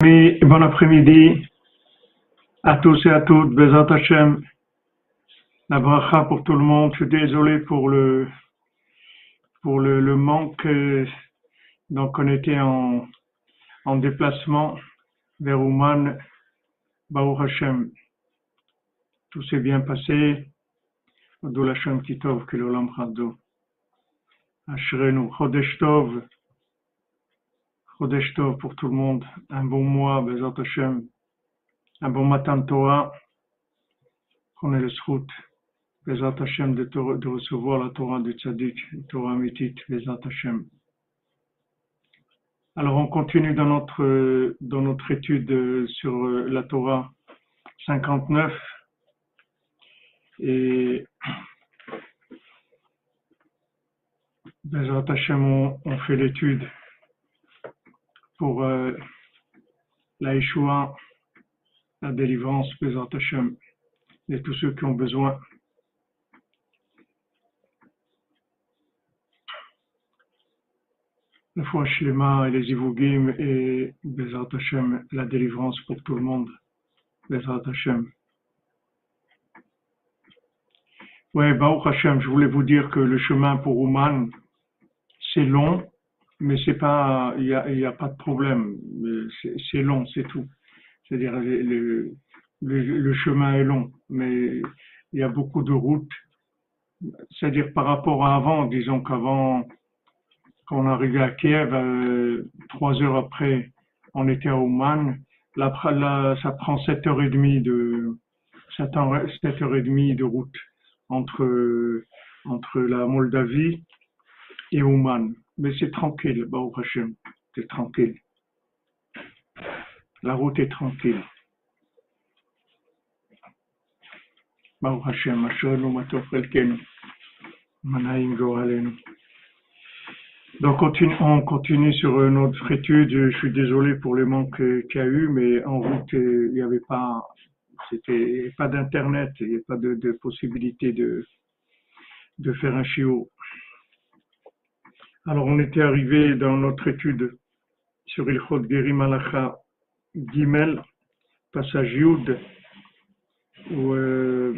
Bon après-midi à tous et à toutes, Bezat Hashem, la bracha pour tout le monde. Je suis désolé pour le, pour le, le manque. Donc, on était en, en déplacement vers Ouman, Baruch Hashem. Tout s'est bien passé. Adol Hashem Kitov, Kilolam Chado. Ashrenu, Chodesh Tov. Chodesh pour tout le monde, un bon mois, Bezat Hashem, un bon matin de Torah, prenez le srout, Bezat Hashem de, recevoir la Torah du Tzadik, Torah Mitit, Bezat Hashem. Alors on continue dans notre, dans notre étude sur la Torah 59 et Bezat Hashem on, on fait l'étude pour euh, la Yeshua, la délivrance, Bézat Hashem, de tous ceux qui ont besoin. La foi Shlema et les Ivugim et Bézat Hashem, la délivrance pour tout le monde. Bézat Hashem. Ouais, Baruch Hashem, je voulais vous dire que le chemin pour Ouman, c'est long, mais c'est pas, il y a, y a, pas de problème. C'est long, c'est tout. C'est-à-dire le, le, le, chemin est long, mais il y a beaucoup de routes. C'est-à-dire par rapport à avant, disons qu'avant, quand on arrivait à Kiev, euh, trois heures après, on était à Ouman. Là, là, ça prend sept heures et demie de, sept heures et demie de route entre entre la Moldavie et Ouman. Mais c'est tranquille, Baruch Hashem, c'est tranquille. La route est tranquille. Baruch Hashem, Asherenu Matov Elkenu, Manaim Goralenu. Donc on continue sur notre étude. Je suis désolé pour les manques qu'il y a eu, mais en route il n'y avait pas, c'était pas d'internet, il n'y avait pas de, de possibilité de de faire un chiot. Alors, on était arrivé dans notre étude sur Ilchot Geri Malacha Gimel, passage Yud, où euh,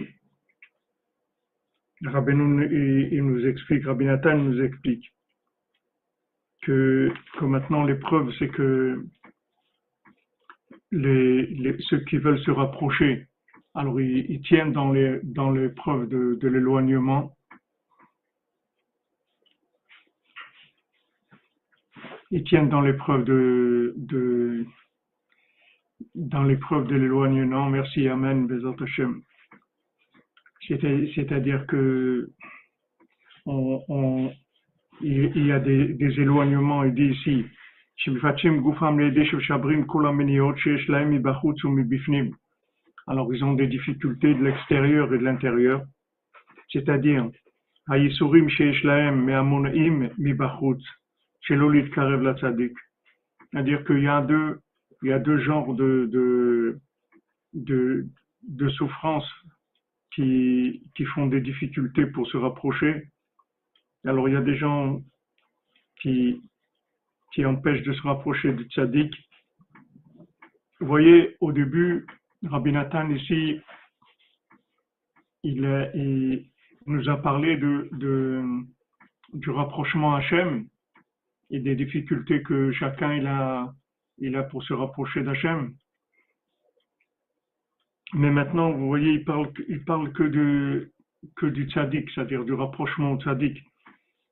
nous explique, Rabbi Nathan nous explique que, que maintenant l'épreuve, c'est que ceux qui veulent se rapprocher, alors ils, ils tiennent dans l'épreuve dans de, de l'éloignement, ils tiennent dans l'épreuve de, de, dans l'épreuve de l'éloignement. Merci, Amen, Bezat Hashem. C'est-à-dire que on, on, il, y a des, des éloignements, il dit ici, alors ils ont des difficultés de l'extérieur et de l'intérieur, c'est-à-dire, c'est-à-dire qu'il y a deux, il y a deux genres de, de, de, de souffrances qui, qui font des difficultés pour se rapprocher. Alors il y a des gens qui, qui empêchent de se rapprocher du tzaddik. Vous voyez, au début, Rabbi Nathan ici, il, il nous a parlé de, de, du rapprochement Hachem et des difficultés que chacun il a, il a pour se rapprocher d'Hachem. Mais maintenant, vous voyez, il parle, il parle que, de, que du tzaddik, c'est-à-dire du rapprochement au tzaddik.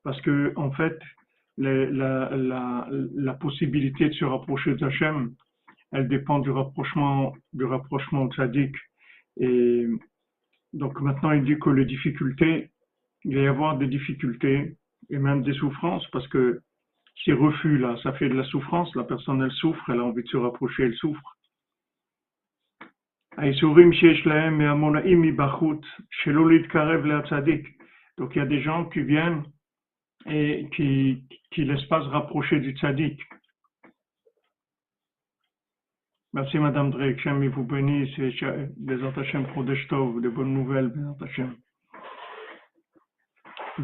Parce que, en fait, la, la, la, possibilité de se rapprocher d'Hachem, elle dépend du rapprochement, du rapprochement tzaddik. Et donc maintenant, il dit que les difficultés, il va y avoir des difficultés et même des souffrances parce que ces refus-là, ça fait de la souffrance, la personne elle souffre, elle a envie de se rapprocher, elle souffre. Donc il y a des gens qui viennent et qui qui laissent pas se rapprocher du tzaddik. Merci Madame Drake, Shem vous bénisse, des Hashem Prodeshtov, de bonnes nouvelles.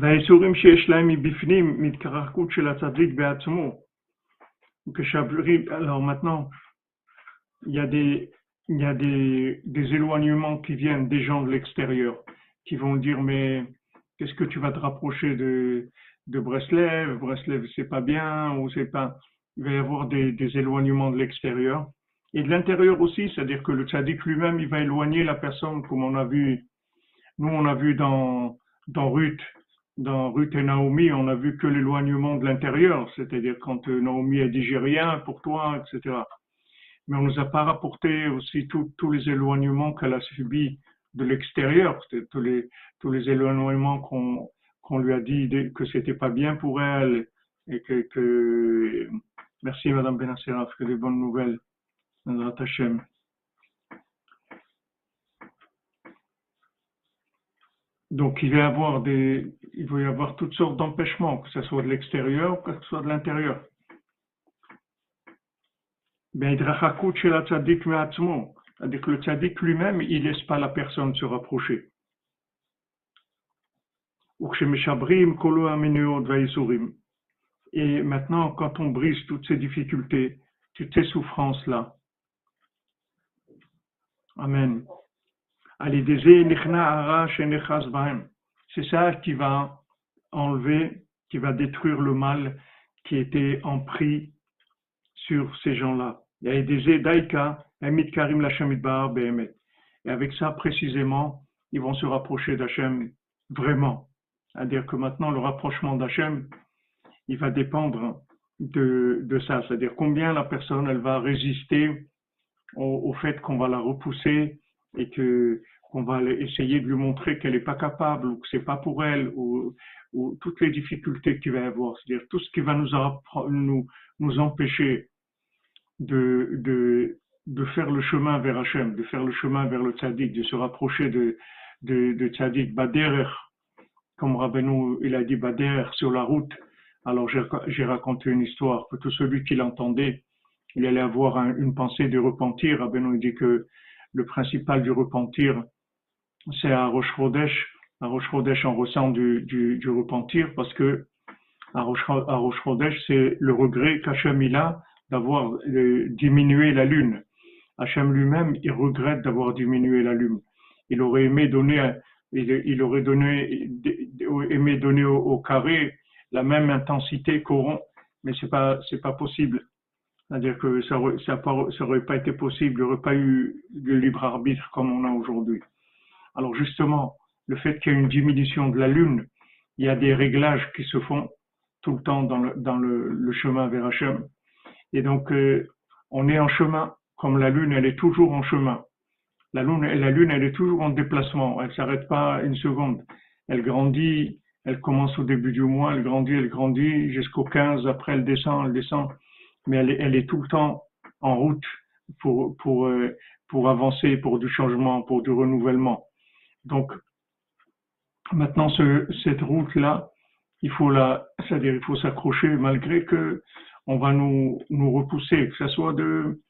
והאיסורים שיש להם מבפנים, מהתקרקות של הצדיק בעצמו. כשהבריאים, alors maintenant, il y a des, il y a des, des éloignements qui viennent des gens de l'extérieur, qui vont dire, mais qu'est-ce que tu vas te rapprocher de, de Breslev? Breslev, c'est pas bien, ou c'est pas, il va y avoir des, des éloignements de l'extérieur. Et de l'intérieur aussi, c'est-à-dire que le tzaddik lui-même, il va éloigner la personne, comme on a vu, nous on a vu dans, dans Ruth, dans Ruth et Naomi, on a vu que l'éloignement de l'intérieur, c'est-à-dire quand euh, Naomi a dit j'ai rien pour toi, etc. Mais on nous a pas rapporté aussi tous les éloignements qu'elle a subis de l'extérieur, tous les, éloignements qu'on lui a dit que c'était pas bien pour elle et que, merci Madame Benasseraf, que des bonnes nouvelles. Donc il va y avoir des, il va y avoir toutes sortes d'empêchements, que ce soit de l'extérieur ou que ce soit de l'intérieur. C'est-à-dire que le tzaddik lui-même, il laisse pas la personne se rapprocher. Et maintenant, quand on brise toutes ces difficultés, toutes ces souffrances-là, Amen. C'est ça qui va enlever, qui va détruire le mal qui était en prix sur ces gens-là. Et avec ça, précisément, ils vont se rapprocher d'Hachem vraiment. C'est-à-dire que maintenant, le rapprochement d'Hachem, il va dépendre de, de ça. C'est-à-dire combien la personne, elle va résister au, fait qu'on va la repousser et que qu'on va essayer de lui montrer qu'elle n'est pas capable ou que c'est pas pour elle ou, ou toutes les difficultés qu'il va y avoir, c'est-à-dire tout ce qui va nous, nous, empêcher de, de, de faire le chemin vers Hachem, de faire le chemin vers le tzaddik, de se rapprocher de, de, de tzaddik Baderer, comme Rabbeinu il a dit Baderer sur la route. Alors j'ai raconté une histoire que tout celui qui l'entendait il allait avoir une pensée de repentir. Rabbeinu dit que le principal du repentir, c'est à Rosh Chodesh. À Rosh Chodesh, on ressent du, repentir parce que à Rosh, Chodesh, c'est le regret qu'Hachem a d'avoir euh, diminué la lune. Hachem lui-même, il regrette d'avoir diminué la lune. Il aurait aimé donner, il, aurait aimé donner au, carré la même intensité qu'au rond, mais c'est pas, c'est pas possible. C'est-à-dire que ça n'aurait ça, pas été possible, il n'y aurait pas eu de libre arbitre comme on a aujourd'hui. Alors justement, le fait qu'il y ait une diminution de la Lune, il y a des réglages qui se font tout le temps dans le, dans le chemin vers Hachem. Et donc, euh, on est en chemin, comme la Lune, elle est toujours en chemin. La Lune, la Lune elle est toujours en déplacement, elle ne s'arrête pas une seconde. Elle grandit, elle commence au début du mois, elle grandit, elle grandit, jusqu'au 15, après elle descend, elle descend mais elle, elle, est tout le temps en route pour, pour, euh, pour avancer, pour du changement, pour du renouvellement. Donc, maintenant, ce, cette route-là, il faut la, c'est-à-dire, il faut s'accrocher malgré que on va nous, nous repousser, que ce soit de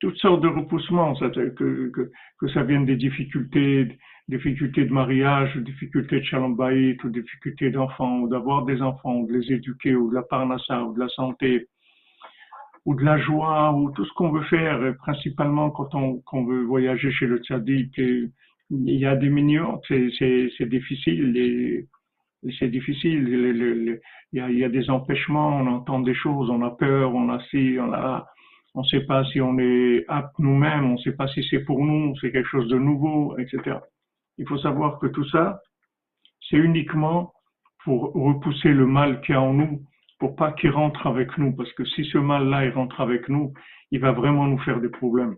toutes sortes de repoussements, que, que, que ça vienne des difficultés, difficultés de mariage, difficultés de chalombaït, ou difficultés d'enfants, ou d'avoir des enfants, ou de les éduquer, ou de la parnassa, ou de la santé, ou de la joie ou tout ce qu'on veut faire, principalement quand on, veut voyager chez le tzaddik. Il y a des millions, c'est difficile. C'est difficile. Il y, a, il y, a, des empêchements, on entend des choses, on a peur, on a si, on a, on ne sait pas si on est apte nous-mêmes, on ne sait pas si c'est pour nous, c'est quelque chose de nouveau, etc. Il faut savoir que tout ça, c'est uniquement pour repousser le mal qu'il y a en nous pour pas qu'il rentre avec nous, parce que si ce mal-là il rentre avec nous, il va vraiment nous faire des problèmes.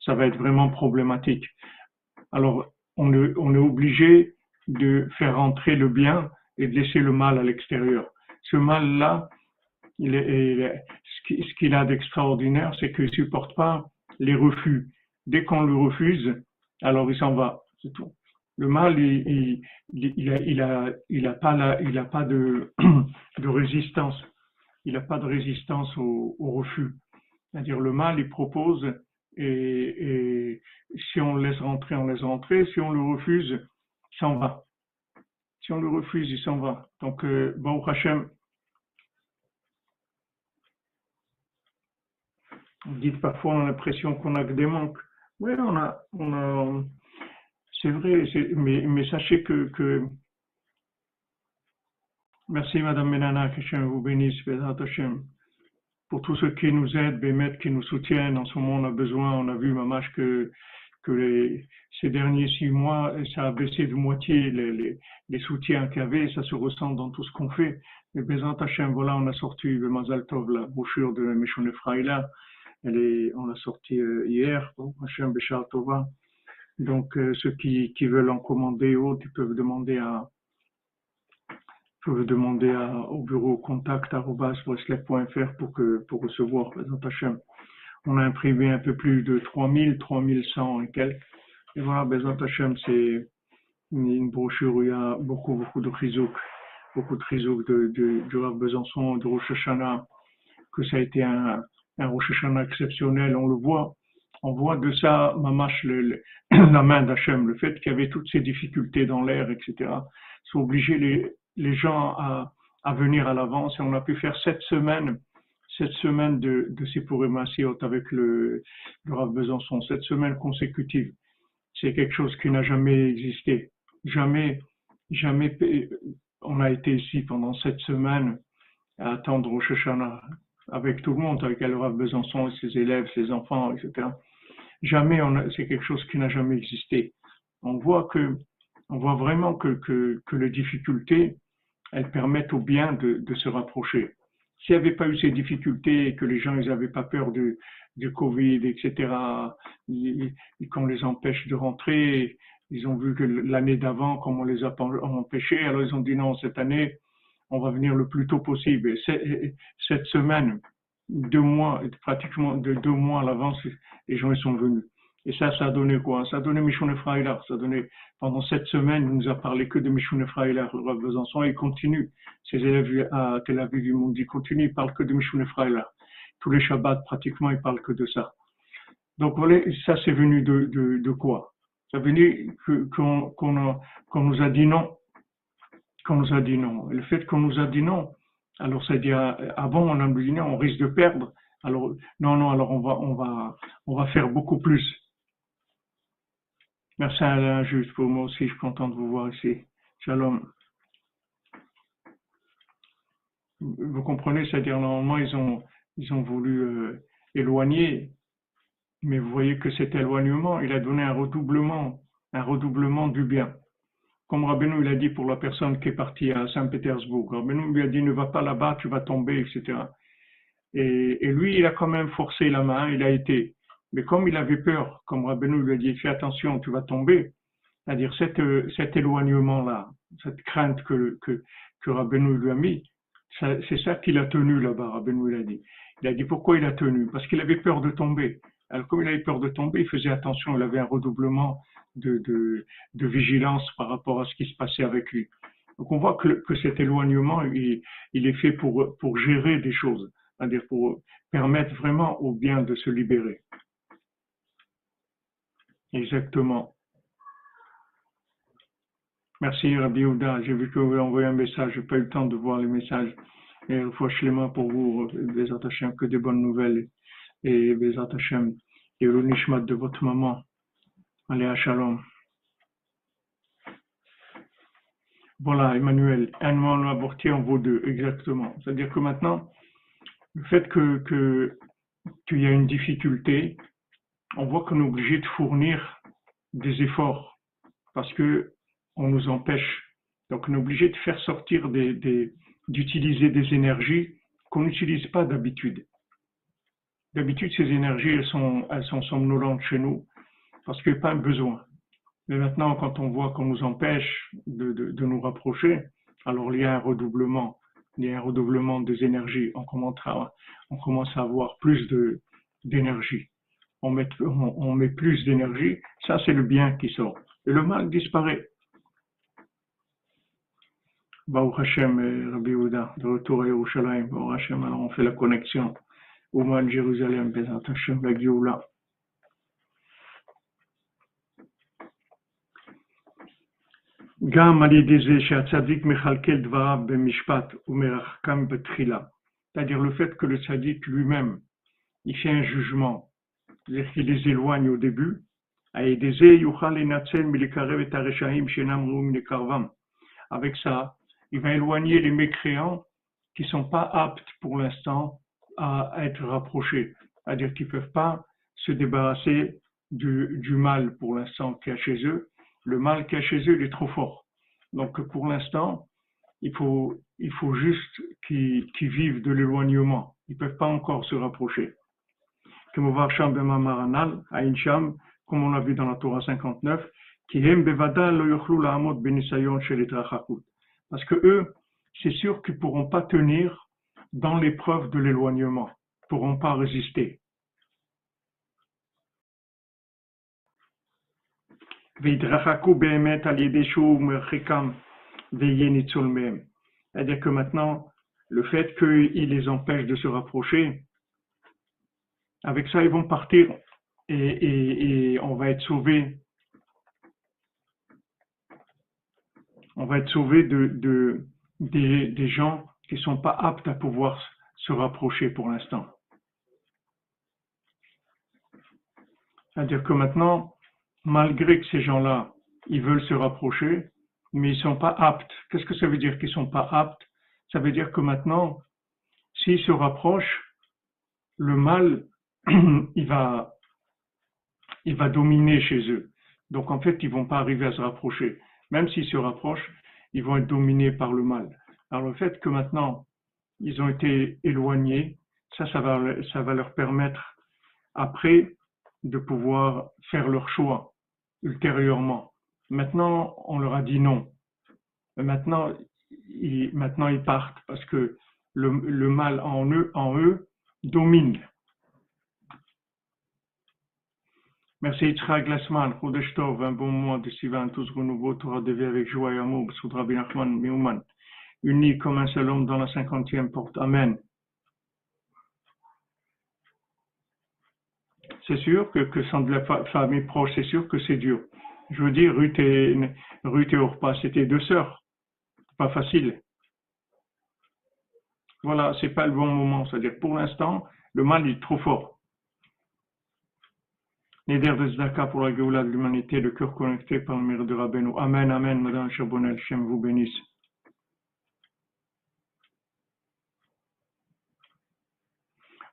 Ça va être vraiment problématique. Alors, on est, on est obligé de faire rentrer le bien et de laisser le mal à l'extérieur. Ce mal-là, il est, ce qu'il a d'extraordinaire, c'est qu'il ne supporte pas les refus. Dès qu'on le refuse, alors il s'en va. C'est tout. Le mal, il, il, a, pas de, résistance. Il n'a pas de résistance au, refus. C'est-à-dire le mal, il propose et, si on le laisse rentrer, on laisse rentrer. Si on le refuse, il s'en va. Si on le refuse, il s'en va. Donc, euh, Baruch Hashem. dites parfois on a l'impression qu'on a que des manques. Oui, on on a, c'est vrai, mais, sachez que, merci Madame Menana, que Dieu vous bénisse, pour tous ceux qui nous aident, Bémet, qui nous soutiennent. En ce moment, on a besoin, on a vu, Mamache, que, ces derniers six mois, ça a baissé de moitié les, soutiens qu'il y avait, ça se ressent dans tout ce qu'on fait. Et Bézant Hachem, voilà, on a sorti le Mazal Tov, la brochure de. Elle est, on l'a sortie euh, hier, Hachem Tova. Donc, euh, ceux qui, qui veulent en commander autres, ils peuvent demander à, peuvent demander à, au bureau contact.fr pour que, pour recevoir Bézant Hachem. On a imprimé un peu plus de 3000, 3100 et quelques. Et voilà, Bézant Hachem, c'est une, brochure où il y a beaucoup, beaucoup de chizouk beaucoup de chizouk de, de, du Rav Besançon, de Rosh Hashanah, que ça a été un, un Rosh exceptionnel, on le voit. On voit de ça, mamache, le, la main d'Hachem, le fait qu'il y avait toutes ces difficultés dans l'air, etc. sont obligés les, les gens à, venir à l'avance et on a pu faire cette semaine cette semaine de, de Sipurim avec le, le Rav Besançon, cette semaine consécutive. C'est quelque chose qui n'a jamais existé. Jamais, jamais on a été ici pendant cette semaine à attendre au Shoshana avec tout le monde, avec Rav Besançon, ses élèves, ses enfants, etc. Jamais c'est quelque chose qui n'a jamais existé. On voit que, on voit vraiment que, que, les difficultés, elles permettent au bien de, se rapprocher. S'il n'y avait pas eu ces difficultés et que les gens n'avaient pas peur du, du Covid, etc., et qu'on les empêche de rentrer, ils ont vu que l'année d'avant, comme on les a empêchés, alors ils ont dit non, cette année, on va venir le plus tôt possible. Et cette semaine, deux mois, pratiquement de deux mois à l'avance, les gens ils sont venus. Et ça, ça a donné quoi? Ça a donné Michoune Freiler. Ça a donné, pendant cette semaine, il nous a parlé que de Michoune Freiler, le de Besançon, il continue. Ses élèves à Tel Aviv, ils m'ont dit, continue, il parle que de Michoune Freiler. Tous les Shabbats, pratiquement, il parle que de ça. Donc, voilà, ça, c'est venu de, de, quoi? Ça dire qu'on nous a dit non. Qu'on nous a dit non. le fait qu'on nous a dit non, alors ça veut dire avant on non, on risque de perdre. Alors non, non, alors on va, on va, on va faire beaucoup plus. Merci Alain, juste pour moi aussi, je suis content de vous voir ici. Shalom. Vous comprenez, c'est-à-dire normalement ils ont, ils ont voulu euh, éloigner mais vous voyez que cet éloignement, il a donné un redoublement, un redoublement du bien. Comme Rabbeinu il a dit pour la personne qui est partie à Saint-Pétersbourg. Rabbeinu lui a dit ne va pas là-bas, tu vas tomber, etc. Et, lui, il a quand même forcé la main, il a été. Mais comme il avait peur, comme Rabbeinu lui a dit fais attention, tu vas tomber, c'est-à-dire cet, éloignement-là, cette crainte que, que, lui a mis, c'est ça qu'il a tenu là-bas, Rabbeinu l'a dit. Il a dit pourquoi il a tenu? Parce qu'il avait peur de tomber. Alors, comme il avait peur de tomber, il faisait attention, il avait un redoublement de, de, de vigilance par rapport à ce qui se passait avec lui. Donc, on voit que, que cet éloignement, il, il, est fait pour, pour gérer des choses, c'est-à-dire pour permettre vraiment au bien de se libérer. Exactement. Merci Rabbi Ouda. J'ai vu que vous avez envoyé un message. Je n'ai pas eu le temps de voir les messages. Et les mains pour vous, des attachés, que des bonnes nouvelles et Bezat Hashem, et le Nishmat de votre maman. Allez à Shalom. Voilà, Emmanuel, un mois avorté en vaut deux, exactement. C'est-à-dire que maintenant, le fait que, que qu'il y a une difficulté, on voit qu'on est obligé de fournir des efforts parce que on nous empêche. Donc on est obligé de faire sortir des, des d'utiliser des énergies qu'on n'utilise pas d'habitude. D'habitude, ces énergies, elles sont, elles sont somnolentes chez nous parce qu'il n'y a pas un besoin. Mais maintenant, quand on voit qu'on nous empêche de, nous rapprocher, alors il y a un redoublement, il y a un redoublement des énergies. On commence à, avoir plus d'énergie. On met, plus d'énergie, ça c'est le bien qui sort. Et le mal disparaît. Baou Hashem, Rabbi Ouda, de retour à Yerushalayim, Baou Hashem, alors on fait la connexion. Ouman, Jérusalem, Bezat Hashem, la Géoula. גם על ידי זה שהצדיק מכלכל דבריו במשפט ומרחקם בתחילה. C'est-à-dire le fait que le tzaddik lui-même, il fait un jugement, c'est-à-dire qu'il les éloigne au début. Avec ça, il va éloigner les mécréants qui ne sont pas aptes pour l'instant à être rapprochés, c'est-à-dire qu'ils ne peuvent pas se débarrasser du, du mal pour l'instant qu'il y a chez eux. le mal qu'il y a chez eux, il est trop fort. Donc pour l'instant, il faut, juste qu'ils vivent de l'éloignement. Ils ne peuvent pas encore se rapprocher. Comme on l'a vu dans la Torah 59, parce que eux, c'est sûr qu'ils ne pourront pas tenir dans l'épreuve de l'éloignement, ne pourront pas résister. C'est-à-dire que maintenant, le fait qu'il les empêche de se rapprocher, avec ça, ils vont partir et, on va être sauvé. On va être sauvé de, des, gens qui ne sont pas aptes à pouvoir se rapprocher pour l'instant. C'est-à-dire que maintenant, malgré que ces gens-là, ils veulent se rapprocher, mais ils ne sont pas aptes. Qu'est-ce que ça veut dire qu'ils ne sont pas aptes? Ça veut dire que maintenant, s'ils se rapprochent, le mal, il va, dominer chez eux. Donc en fait, ils vont pas arriver à se rapprocher. Même s'ils se rapprochent, ils vont être dominés par le mal. Alors le fait que maintenant, ils ont été éloignés, ça, ça va leur permettre après de pouvoir faire leur choix ultérieurement. Maintenant, on leur a dit non. Maintenant, ils, maintenant, ils partent parce que le, le mal en eux, en eux domine. Merci Yitzhak Glassman, un bon mois de Sivan, tous renouveau, Torah de vie avec joie et amour, Soudra Binachman, Miouman, unis comme un seul homme dans la cinquantième porte. Amen. C'est sûr que, sans de la famille proche, c'est sûr que c'est dur. Je veux dire, Ruth et, Ruth et Orpa, c'était deux sœurs. Pas facile. Voilà, c'est pas le bon moment. C'est-à-dire, pour l'instant, le mal est trop fort. Neder de Zdaka pour la Géoula de l'humanité, le cœur connecté par le mérite de Rabbeinu. Amen, Amen, Madame Chabonel, Shem vous bénisse.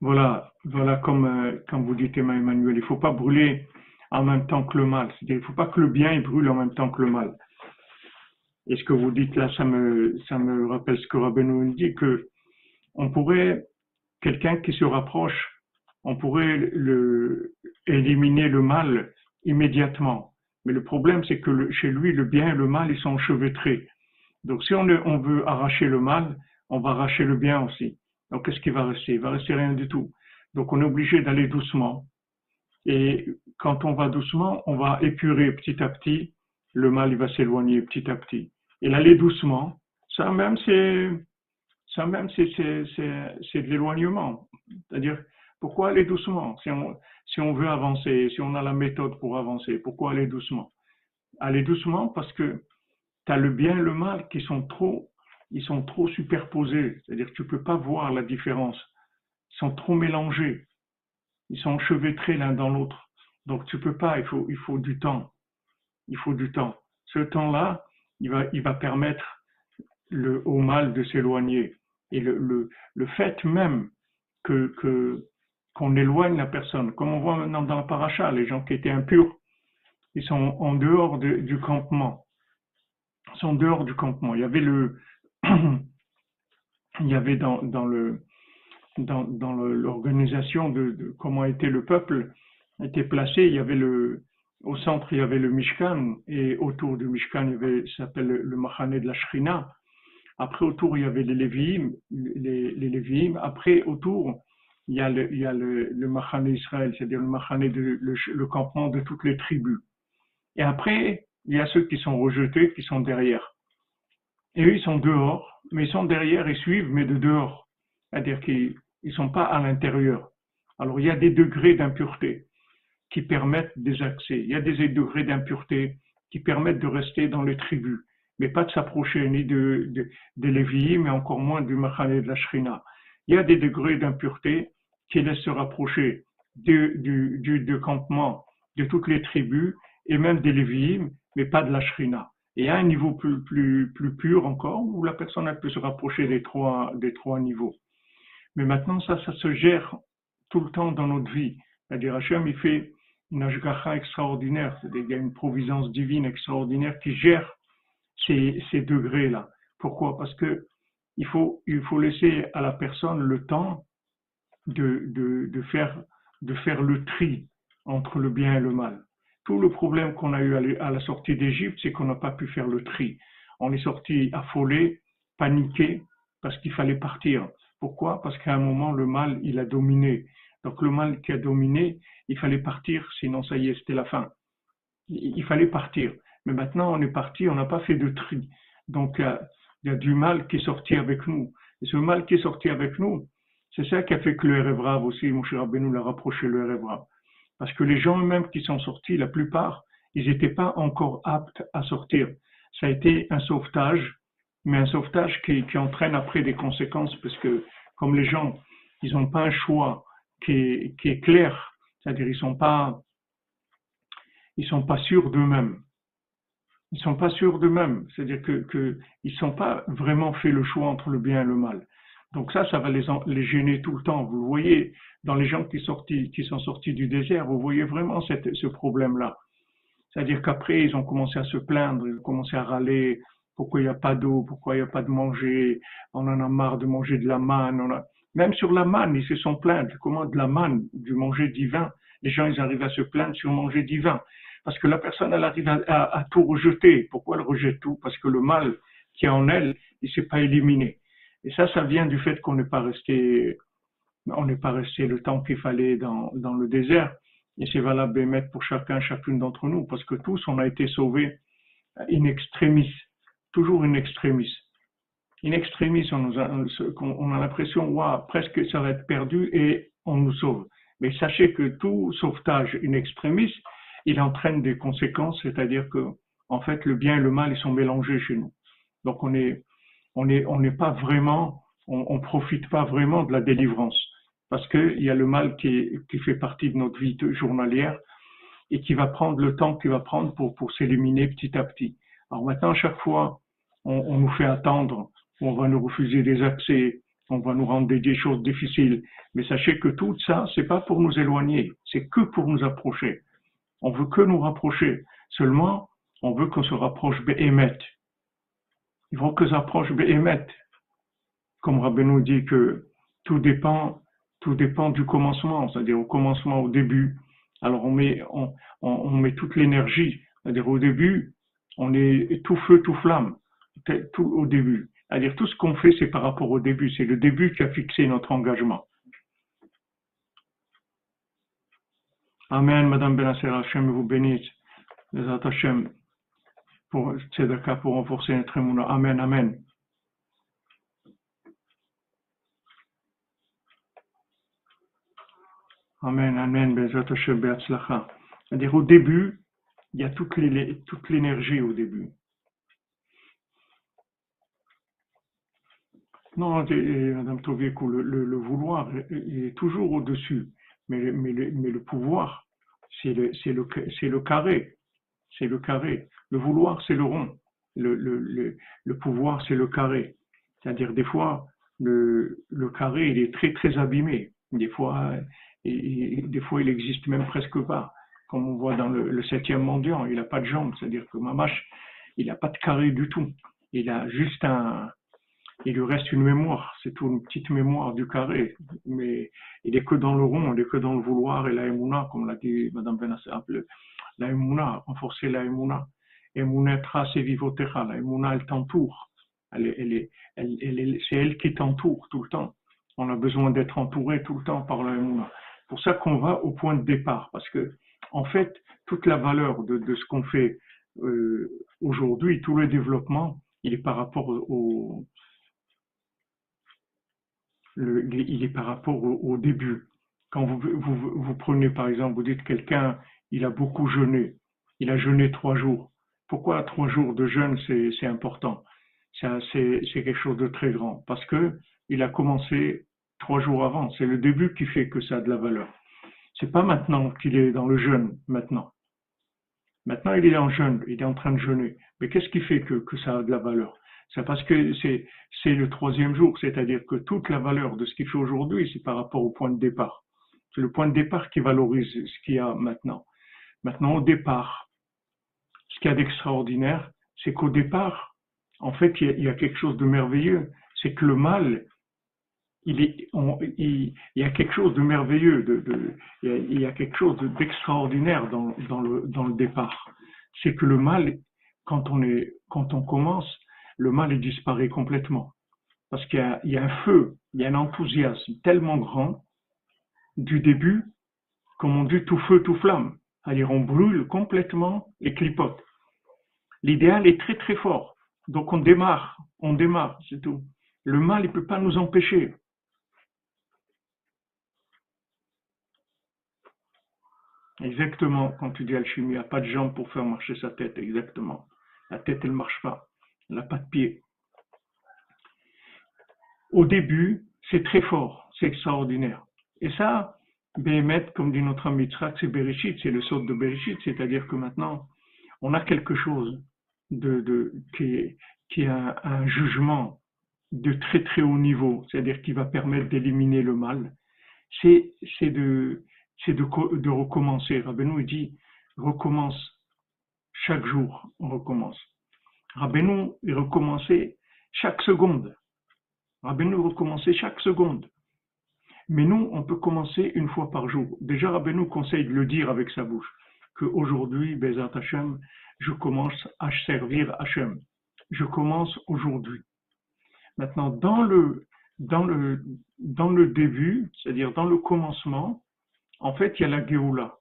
Voilà, voilà comme, euh, comme vous dites Emmanuel, il ne faut pas brûler en même temps que le mal. C'est-à-dire, il ne faut pas que le bien brûle en même temps que le mal. Et ce que vous dites là, ça me, ça me rappelle ce que Rabbeinu dit, que on pourrait, quelqu'un qui se rapproche, on pourrait le, éliminer le mal immédiatement. Mais le problème, c'est que chez lui, le bien et le mal, ils sont enchevêtrés. Donc si on veut arracher le mal, on va arracher le bien aussi. Donc, qu'est-ce qui va rester? Il va rester rien du tout. Donc, on est obligé d'aller doucement. Et quand on va doucement, on va épurer petit à petit. Le mal, il va s'éloigner petit à petit. Et l'aller doucement, ça même, c'est, ça même, c'est, c'est, de l'éloignement. C'est-à-dire, pourquoi aller doucement? Si on, si on veut avancer, si on a la méthode pour avancer, pourquoi aller doucement? Aller doucement parce que tu as le bien et le mal qui sont trop ils sont trop superposés, c'est-à-dire que tu ne peux pas voir la différence. Ils sont trop mélangés. Ils sont enchevêtrés l'un dans l'autre. Donc tu ne peux pas, il faut, il faut du temps. Il faut du temps. Ce temps-là, il va, il va permettre le, au mal de s'éloigner. Et le, le, le, fait même que, que, qu'on éloigne la personne, comme on voit maintenant dans le paracha, les gens qui étaient impurs, ils sont en dehors du campement. Ils sont en dehors du campement. Il y avait le, il y avait dans, l'organisation de, comment était le peuple était placé, il y avait au centre il y avait le Mishkan et autour du Mishkan il s'appelle le, le de la Shrina. Après autour il y avait les Lévi'im, les, les Après autour il y a le, il y Israël, c'est-à-dire le Machane de, le campement de toutes les tribus. Et après il y a ceux qui sont rejetés qui sont derrière. Et eux, ils sont dehors, mais ils sont derrière, ils suivent, mais de dehors. C'est-à-dire qu'ils ne sont pas à l'intérieur. Alors, il y a des degrés d'impureté qui permettent des accès. Il y a des degrés d'impureté qui permettent de rester dans les tribus, mais pas de s'approcher ni de, de, des mais encore moins du Machane de la Shrina. Il y a des degrés d'impureté qui laisse se rapprocher du, du, campement de toutes les tribus et même des Lévi'im, mais pas de la Shrina. Et à un niveau plus, plus, plus pur encore, où la personne elle peut se rapprocher des trois, des trois niveaux. Mais maintenant, ça, ça se gère tout le temps dans notre vie. C'est-à-dire, Hachem, il fait une ashgacha extraordinaire, il y a une providence divine extraordinaire qui gère ces, ces degrés-là. Pourquoi? Parce que il faut, il faut laisser à la personne le temps de, de, de, faire, de faire le tri entre le bien et le mal. Tout le problème qu'on a eu à la sortie d'Égypte, c'est qu'on n'a pas pu faire le tri. On est sorti affolé, paniqué, parce qu'il fallait partir. Pourquoi? Parce qu'à un moment, le mal, il a dominé. Donc le mal qui a dominé, il fallait partir, sinon ça y est, c'était la fin. Il fallait partir. Mais maintenant, on est parti, on n'a pas fait de tri. Donc il y a du mal qui est sorti avec nous. Et ce mal qui est sorti avec nous, c'est ça qui a fait que le Erev aussi, mon cher nous l'a rapproché, le Erev Parce que les gens eux-mêmes qui sont sortis, la plupart, ils n'étaient pas encore aptes à sortir. Ça a été un sauvetage, mais un sauvetage qui, entraîne après des conséquences, parce que comme les gens, ils n'ont pas un choix qui est, clair, c'est-à-dire ils sont pas, ils sont pas sûrs d'eux-mêmes. Ils sont pas sûrs d'eux-mêmes, c'est-à-dire que, que ils sont pas vraiment fait le choix entre le bien et le mal. Donc ça, ça va les, gêner tout le temps. Vous voyez, dans les gens qui, sont sortis du désert, vous voyez vraiment ce problème-là. C'est-à-dire qu'après, ils ont commencé à se plaindre, ils ont commencé à râler, pourquoi il n'y a pas d'eau, pourquoi il n'y a pas de manger, on en a marre de manger de la manne. Même sur la manne, ils se sont plaints, comment? De la manne, du manger divin. Les gens, ils arrivent à se plaindre sur manger divin. Parce que la personne, elle arrive à, à tout rejeter. Pourquoi elle rejette tout? Parce que le mal qui est en elle, il ne s'est pas éliminé. Et ça, ça vient du fait qu'on n'est pas resté, on n'est pas resté le temps qu'il fallait dans, dans le désert. Et c'est valable d'émettre pour chacun, chacune d'entre nous, parce que tous, on a été sauvés in extremis, toujours in extremis. In extremis, on, nous a, on a l'impression, waouh, presque ça va être perdu et on nous sauve. Mais sachez que tout sauvetage in extremis, il entraîne des conséquences, c'est-à-dire que, en fait, le bien et le mal, ils sont mélangés chez nous. Donc, on est, on n'est on pas vraiment, on, on profite pas vraiment de la délivrance parce qu'il y a le mal qui, qui fait partie de notre vie journalière et qui va prendre le temps qu'il va prendre pour, pour s'éliminer petit à petit. Alors maintenant, chaque fois, on, on, nous fait attendre, on va nous refuser des accès, on va nous rendre des, choses difficiles. Mais sachez que tout ça, c'est pas pour nous éloigner, c'est que pour nous approcher. On veut que nous rapprocher. Seulement, on veut qu'on se rapproche Béhémet. Il faut que s'approche Béhémet. Comme nous dit que tout dépend, tout dépend du commencement, c'est-à-dire au commencement, au début. Alors on met, on, on, met toute l'énergie, c'est-à-dire au début, on est tout feu, tout flamme, tout au début. C'est-à-dire tout ce qu'on fait, c'est par rapport au début. C'est le début qui a fixé notre engagement. Amen, Madame Benasser, Hachem vous bénisse. Les Hachem pour Tzedaka, pour renforcer notre émouna. Amen, Amen. Amen, Amen, Bezat Hashem C'est-à-dire au début, il y a toute l'énergie au début. Non, Madame Toviekou, le, vouloir est toujours au-dessus, mais, le pouvoir, c'est le carré c'est le carré. Le vouloir, c'est le rond. Le, pouvoir, c'est le carré. C'est-à-dire, des fois, le, carré, il est très, très abîmé. Des fois, des fois, il existe même presque pas. Comme on voit dans le, septième mendiant, il n'a pas de jambes. C'est-à-dire que Mamache, il n'a pas de carré du tout. Il a juste un, il lui reste une mémoire, c'est tout une petite mémoire du carré, mais il est que dans le rond, il est que dans le vouloir et la émouna, comme l'a dit Madame Benassar la Emouna, renforcer la Emouna. Emouna trace vivotecha, la Emouna elle t'entoure. Elle, elle, c'est elle qui t'entoure tout le temps. On a besoin d'être entouré tout le temps par la Emouna. Pour ça qu'on va au point de départ, parce que en fait, toute la valeur de, ce qu'on fait euh, aujourd'hui, tout le développement, il est par rapport au, début. Quand vous, prenez par exemple, vous dites quelqu'un, il a beaucoup jeûné. Il a jeûné trois jours. Pourquoi trois jours de jeûne, c'est important C'est quelque chose de très grand. Parce que il a commencé trois jours avant. C'est le début qui fait que ça a de la valeur. C'est pas maintenant qu'il est dans le jeûne, maintenant. Maintenant, il est en jeûne, il est en train de jeûner. Mais qu'est-ce qui fait que, que ça a de la valeur? C'est parce que c'est, le troisième jour, c'est-à-dire que toute la valeur de ce qu'il fait aujourd'hui, c'est par rapport au point de départ. C'est le point de départ qui valorise ce qu'il y a maintenant. Maintenant, au départ, ce qu'il y a d'extraordinaire, c'est qu'au départ, en fait, il y, a, quelque chose de merveilleux. C'est que le mal, il, y a quelque chose de merveilleux, il, y a, quelque chose d'extraordinaire dans, le, départ. C'est que le mal, quand on, commence, le mal disparaît complètement. Parce qu'il y, a un feu, il y a un enthousiasme tellement grand du début, comme on dit tout feu, tout flamme. C'est-à-dire on brûle complètement les clipotes. L'idéal est très très fort. Donc on démarre, on démarre, c'est tout. Le mal, il ne peut pas nous empêcher. Exactement, quand tu dis alchimie, il n'y a pas de jambes pour faire marcher sa tête, exactement. La tête, elle ne marche pas. Elle n'a pas de pied. Au début, c'est très fort, c'est extraordinaire. Et ça, Béhémet, comme dit notre ami c'est Bereshit, c'est le sort de Bereshit, c'est-à-dire que maintenant, on a quelque chose de, qui, est, un, jugement de très très haut niveau, c'est-à-dire qui va permettre d'éliminer le mal. C'est de, de, de recommencer. Rabbeinu dit, recommence chaque jour, on recommence. Rabbeinu, il recommençait chaque seconde. Rabbeinu recommençait chaque seconde. Mais nous, on peut commencer une fois par jour. Déjà, Rabbeinu conseille de le dire avec sa bouche, qu'aujourd'hui, Bezat Hashem, je commence à servir Hashem. Je commence aujourd'hui. Maintenant, dans le, dans le, dans le début, c'est-à-dire dans le commencement, en fait, il y a la Géoula.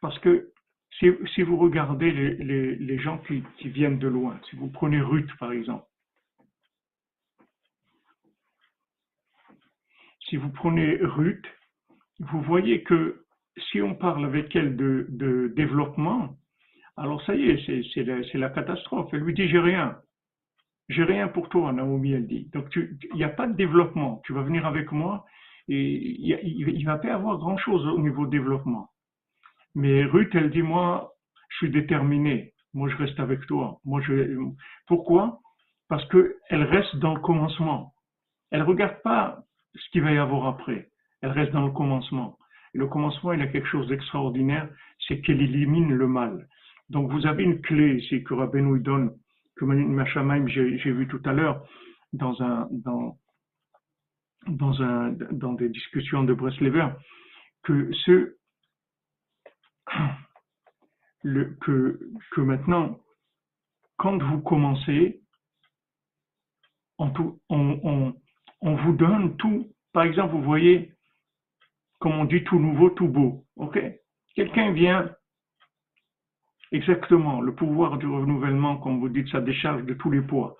Parce que si, si vous regardez les, les, les gens qui, qui, viennent de loin, si vous prenez Ruth par exemple, si vous prenez Ruth, vous voyez que si on parle avec elle de, développement, alors ça y est, c'est la, catastrophe. Elle lui dit j'ai rien. J'ai rien pour toi, Naomi, elle dit. Donc il n'y a pas de développement. Tu vas venir avec moi et il ne va pas y avoir grand-chose au niveau développement. Mais Ruth, elle dit, moi, je suis déterminée. Moi, je reste avec toi. Moi. Pourquoi? Parce qu'elle reste dans le commencement. Elle ne regarde pas ce qu'il va y avoir après. Elle reste dans le commencement. Et le commencement, il a quelque chose d'extraordinaire, c'est qu'elle élimine le mal. Donc, vous avez une clé ici que Rabbeinu donne, que Machamaim, j'ai vu tout à l'heure, dans un, dans, dans, un, dans des discussions de Breslever que ce le, que, que maintenant, quand vous commencez, on, on, on, vous donne tout. Par exemple, vous voyez, comme on dit, tout nouveau, tout beau. Ok? Quelqu'un vient, exactement, le pouvoir du renouvellement, comme vous dites, ça décharge de tous les poids.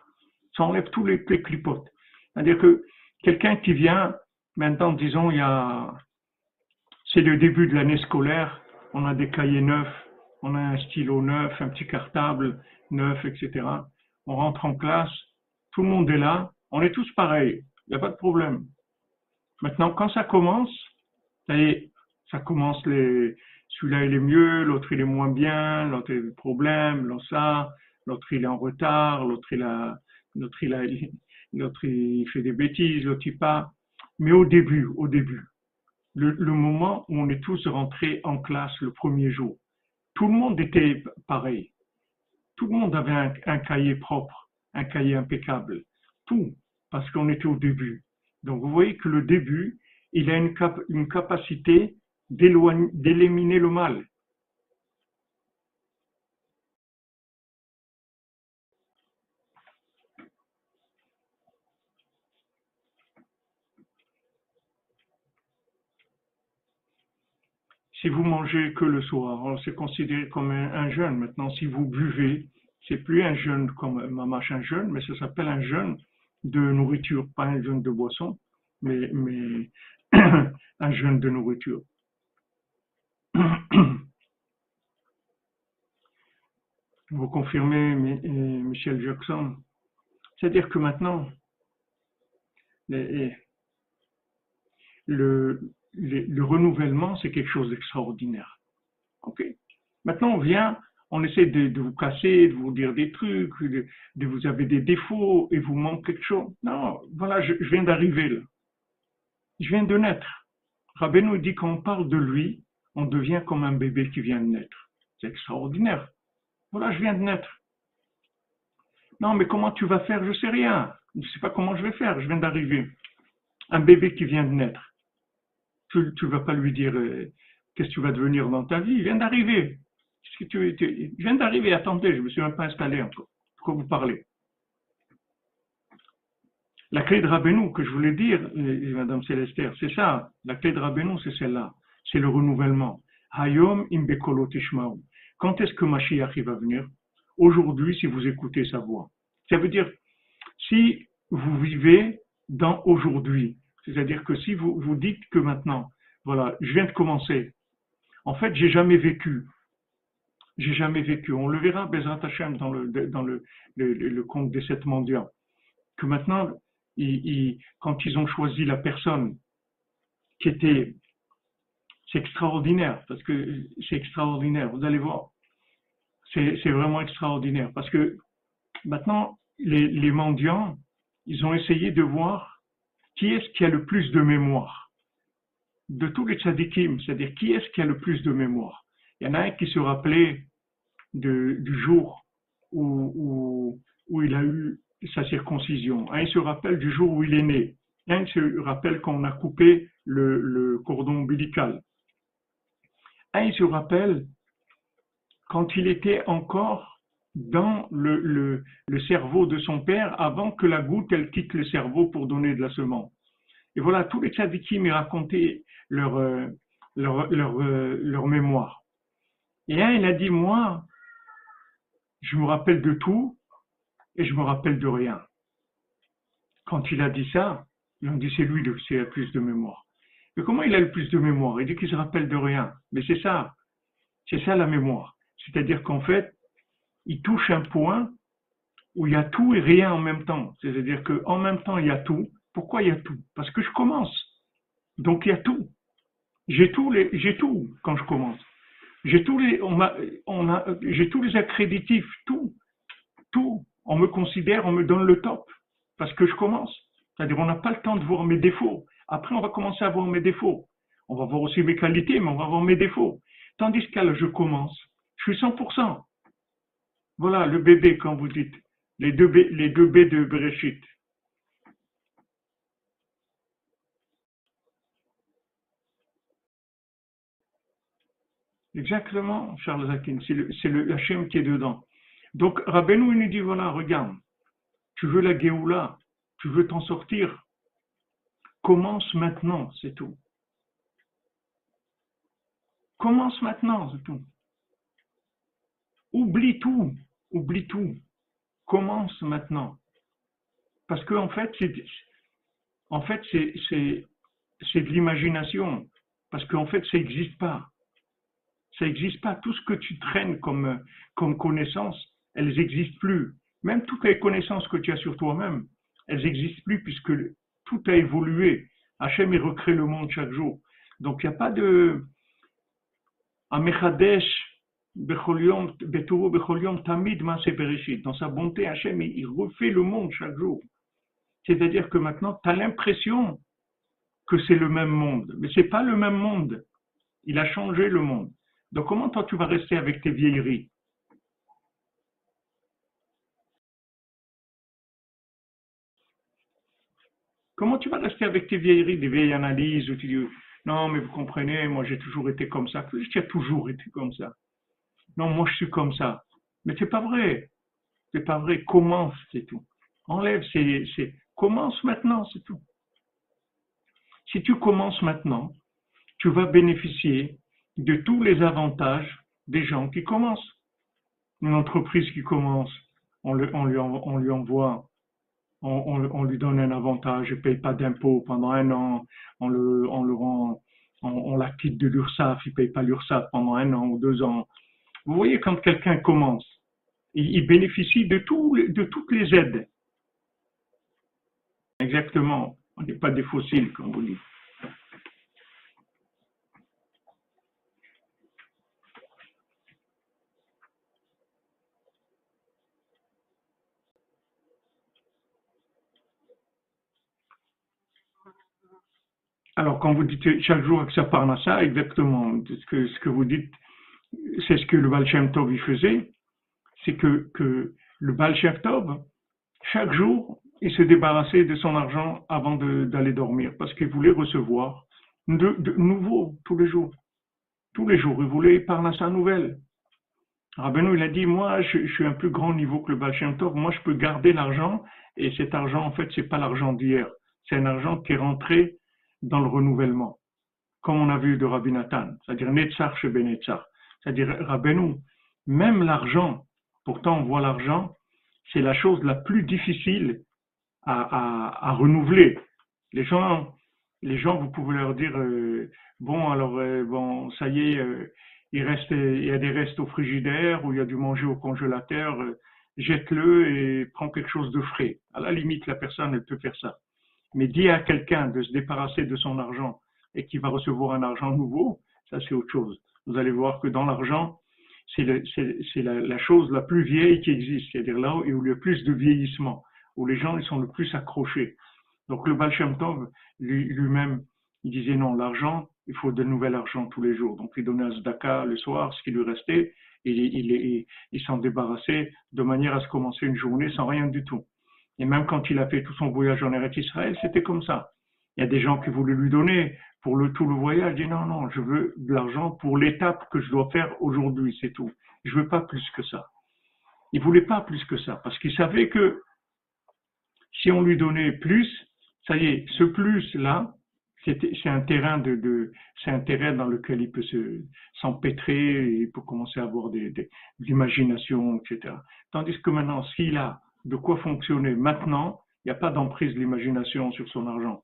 Ça enlève tous les, les clipotes. C'est-à-dire que quelqu'un qui vient, maintenant, disons, il y a, c'est le début de l'année scolaire, on a des cahiers neufs, on a un stylo neuf, un petit cartable neuf, etc. On rentre en classe, tout le monde est là, on est tous pareils, il n'y a pas de problème. Maintenant, quand ça commence, ça commence celui-là il est mieux, l'autre il est moins bien, l'autre il a des problèmes, l'autre ça, l'autre il est en retard, l'autre il a, l'autre il a, l'autre il fait des bêtises, l'autre il pas. Mais au début, au début, le, moment où on est tous rentrés en classe le premier jour, tout le monde était pareil. Tout le monde avait un, cahier propre, un cahier impeccable. Tout, parce qu'on était au début. Donc vous voyez que le début, il a une, capacité d'éliminer le mal. si vous mangez que le soir, c'est considéré comme un, jeûne. Maintenant, si vous buvez, c'est plus un jeûne comme un machin jeûne, mais ça s'appelle un jeûne de nourriture, pas un jeûne de boisson, mais, un jeûne de nourriture. Vous confirmez, Michel Jackson? C'est-à-dire que maintenant, le, renouvellement, c'est quelque chose d'extraordinaire. Ok Maintenant, on vient, on essaie de, vous casser, de vous dire des trucs, de, vous avez des défauts et vous manque quelque chose. Non, voilà, je, viens d'arriver là. Je viens de naître. Rabbi nous dit qu'on parle de lui, on devient comme un bébé qui vient de naître. C'est extraordinaire. Voilà, je viens de naître. Non, mais comment tu vas faire Je sais rien. Je ne sais pas comment je vais faire. Je viens d'arriver. Un bébé qui vient de naître. Tu ne vas pas lui dire euh, qu'est-ce que tu vas devenir dans ta vie. Il vient d'arriver. Je viens d'arriver. Attendez, je ne me suis même pas installé encore. Pourquoi vous parlez? La clé de Rabbeinu que je voulais dire, euh, Madame Célestère, c'est ça. La clé de Rabbeinu, c'est celle-là. C'est le renouvellement. Hayom imbekolo Quand est-ce que Mashiach va venir? Aujourd'hui, si vous écoutez sa voix. Ça veut dire, si vous vivez dans aujourd'hui, c'est-à-dire que si vous vous dites que maintenant, voilà, je viens de commencer, en fait, j'ai jamais vécu. J'ai jamais vécu. On le verra, Bezrat Hashem, dans le, dans le, le, conte des sept mendiants. Que maintenant, quand ils ont choisi la personne qui était, c'est extraordinaire, parce que c'est extraordinaire, vous allez voir. C'est vraiment extraordinaire, parce que maintenant, les, les mendiants, ils ont essayé de voir qui est-ce qui a le plus de mémoire de tous les tzadikim, c'est-à-dire qui est-ce qui a le plus de mémoire Il y en a un qui se rappelait du jour où, où, il a eu sa circoncision, un se rappelle du jour où il est né, un se rappelle qu'on a coupé le, cordon ombilical, un se rappelle quand il était encore dans le, le, cerveau de son père avant que la goutte elle quitte le cerveau pour donner de la semence. Et voilà, tous les tzadikim racontaient euh, leur, leur, euh, leur mémoire. Et il a dit, moi, je me rappelle de tout et je me rappelle de rien. Quand il a dit ça, ils ont dit c'est lui qui a le plus de mémoire. Mais comment il a le plus de mémoire? Il dit qu'il se rappelle de rien. Mais c'est ça, c'est ça la mémoire. C'est-à-dire qu'en fait, il touche un point où il y a tout et rien en même temps. C'est-à-dire qu'en même temps, il y a tout. Pourquoi il y a tout? Parce que je commence. Donc il y a tout. J'ai tout, j'ai tout quand je commence. J'ai tous les, on on a, j'ai tous les accréditifs, tout, tout. On me considère, on me donne le top parce que je commence. C'est-à-dire, on n'a pas le temps de voir mes défauts. Après, on va commencer à voir mes défauts. On va voir aussi mes qualités, mais on va voir mes défauts. Tandis qu'à là, je commence, je suis 100%. Voilà, le bébé, quand vous dites, les deux B, les deux B de Bereshit. Exactement, Charles Akin, c'est le, le Hachem qui est dedans. Donc, Rabbeinu, il nous dit, voilà, regarde, tu veux la Géoula, tu veux t'en sortir, commence maintenant, c'est tout. Commence maintenant, c'est tout. Oublie tout, oublie tout. Commence maintenant. Parce qu'en en fait, c'est, en fait, c'est de l'imagination. Parce qu'en fait, ça n'existe pas. Ça n'existe pas. Tout ce que tu traînes comme, comme connaissances, elles n'existent plus. Même toutes les connaissances que tu as sur toi-même, elles n'existent plus puisque tout a évolué. Hachem, il recrée le monde chaque jour. Donc, il n'y a pas de... Dans sa bonté, Hachem, il refait le monde chaque jour. C'est-à-dire que maintenant, tu as l'impression que c'est le même monde. Mais ce n'est pas le même monde. Il a changé le monde. Donc comment toi tu vas rester avec tes vieilleries? Comment tu vas rester avec tes vieilleries, des vieilles analyses où tu dis non mais vous comprenez, moi j'ai toujours été comme ça. Tu as toujours été comme ça. Non, moi je suis comme ça. Mais c'est pas vrai. C'est pas vrai. Commence, c'est tout. Enlève, c'est, commence maintenant, c'est tout. Si tu commences maintenant, tu vas bénéficier de tous les avantages des gens qui commencent. Une entreprise qui commence, on, lui, envoie, on, lui donne un avantage, il ne paye pas d'impôts pendant un an, on le, rend, on, la quitte de l'URSSAF, il ne paye pas l'URSSAF pendant un an ou deux ans. Vous voyez, quand quelqu'un commence, il, bénéficie de, de toutes les aides. Exactement. On n'est pas des fossiles, comme vous dites. Alors, quand vous dites chaque jour que ça ça, exactement, ce que, ce que vous dites, c'est ce que le Baal Shem Tov il faisait, c'est que, que le Baal Shem Tov, chaque jour, il se débarrassait de son argent avant d'aller dormir, parce qu'il voulait recevoir de, de nouveau tous les jours. Tous les jours, il voulait parler sa nouvelle. Rabbeinu, il a dit, moi, je, suis un plus grand niveau que le Baal Shem Tov, moi, je peux garder l'argent, et cet argent, en fait, c'est pas l'argent d'hier, c'est un argent qui est rentré dans le renouvellement, comme on a vu de Rabbi Nathan, c'est-à-dire Netzach chez Benetzach, c'est-à-dire Rabbeinu, même l'argent, pourtant on voit l'argent, c'est la chose la plus difficile à, à, renouveler. Les gens, les gens, vous pouvez leur dire, euh, bon, alors, euh, bon, ça y est, euh, il reste, il y a des restes au frigidaire ou il y a du manger au congélateur, jette-le et prends quelque chose de frais. À la limite, la personne, elle peut faire ça. Mais dire à quelqu'un de se débarrasser de son argent et qu'il va recevoir un argent nouveau, ça c'est autre chose. Vous allez voir que dans l'argent, c'est la, la, chose la plus vieille qui existe, c'est-à-dire là où il y a le plus de vieillissement, où les gens ils sont le plus accrochés. Donc le Baal Tov, lui-même, il disait non, l'argent, il faut de nouvel argent tous les jours. Donc il donnait un zdaka le soir, ce qui lui restait, et il, il, il s'en débarrassait de manière à se commencer une journée sans rien du tout. Et même quand il a fait tout son voyage en Eretz Israël, c'était comme ça. Il y a des gens qui voulaient lui donner pour le, tout le voyage. Il dit non, non, je veux de l'argent pour l'étape que je dois faire aujourd'hui, c'est tout. Je veux pas plus que ça. Il voulait pas plus que ça parce qu'il savait que si on lui donnait plus, ça y est, ce plus là, c'est un terrain de, c'est un terrain dans lequel il peut se s'empêtrer, il peut commencer à avoir des, des, l'imagination, etc. Tandis que maintenant, s'il a de quoi fonctionner maintenant, il n'y a pas d'emprise de l'imagination sur son argent.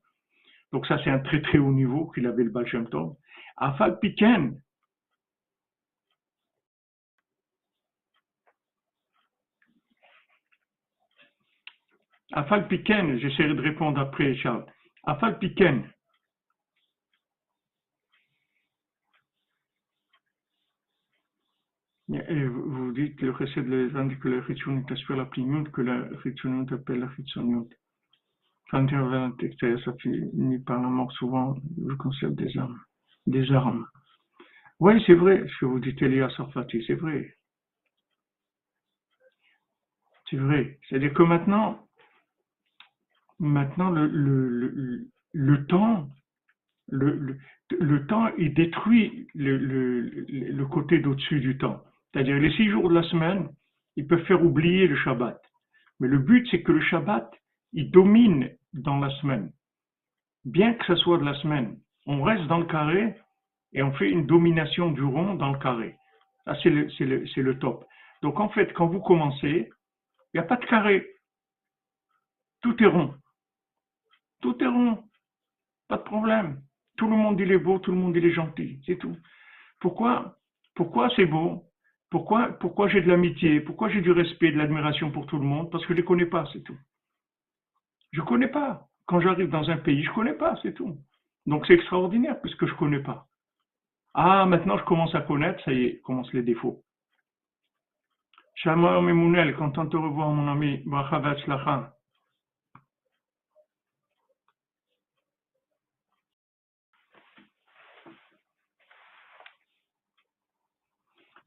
Donc ça, c'est un très très haut niveau qu'il avait le Baal Shem Tov. Afal Piken, Afal Piken, j'essaierai de répondre après, Charles. Afal Piken, Et vous dites le recette les indique que la Ritchonut aspire la plimut, que la Ritchonut appelle la Ritchonut. Quand l'extérieur, ça finit par la mort souvent, le concept des armes. Des armes. Oui, c'est vrai, ce que vous dites, Elia Sarfati, c'est vrai. C'est vrai. C'est-à-dire que maintenant, maintenant, le, temps, le, temps, il détruit le côté d'au-dessus du temps. C'est-à-dire les six jours de la semaine, ils peuvent faire oublier le Shabbat. Mais le but, c'est que le Shabbat, il domine dans la semaine. Bien que ce soit de la semaine, on reste dans le carré et on fait une domination du rond dans le carré. Ça, c'est le, top. Donc en fait, quand vous commencez, il n'y a pas de carré. Tout est rond. Tout est rond. Pas de problème. Tout le monde il est beau, tout le monde il est gentil. C'est tout. Pourquoi? Pourquoi c'est beau? Pourquoi, pourquoi j'ai de l'amitié? Pourquoi j'ai du respect, de l'admiration pour tout le monde? Parce que je ne les connais pas, c'est tout. Je ne connais pas. Quand j'arrive dans un pays, je ne connais pas, c'est tout. Donc c'est extraordinaire puisque je ne connais pas. Ah, maintenant je commence à connaître, ça y est, commencent les défauts. Shalom Memounel, content de revoir mon ami.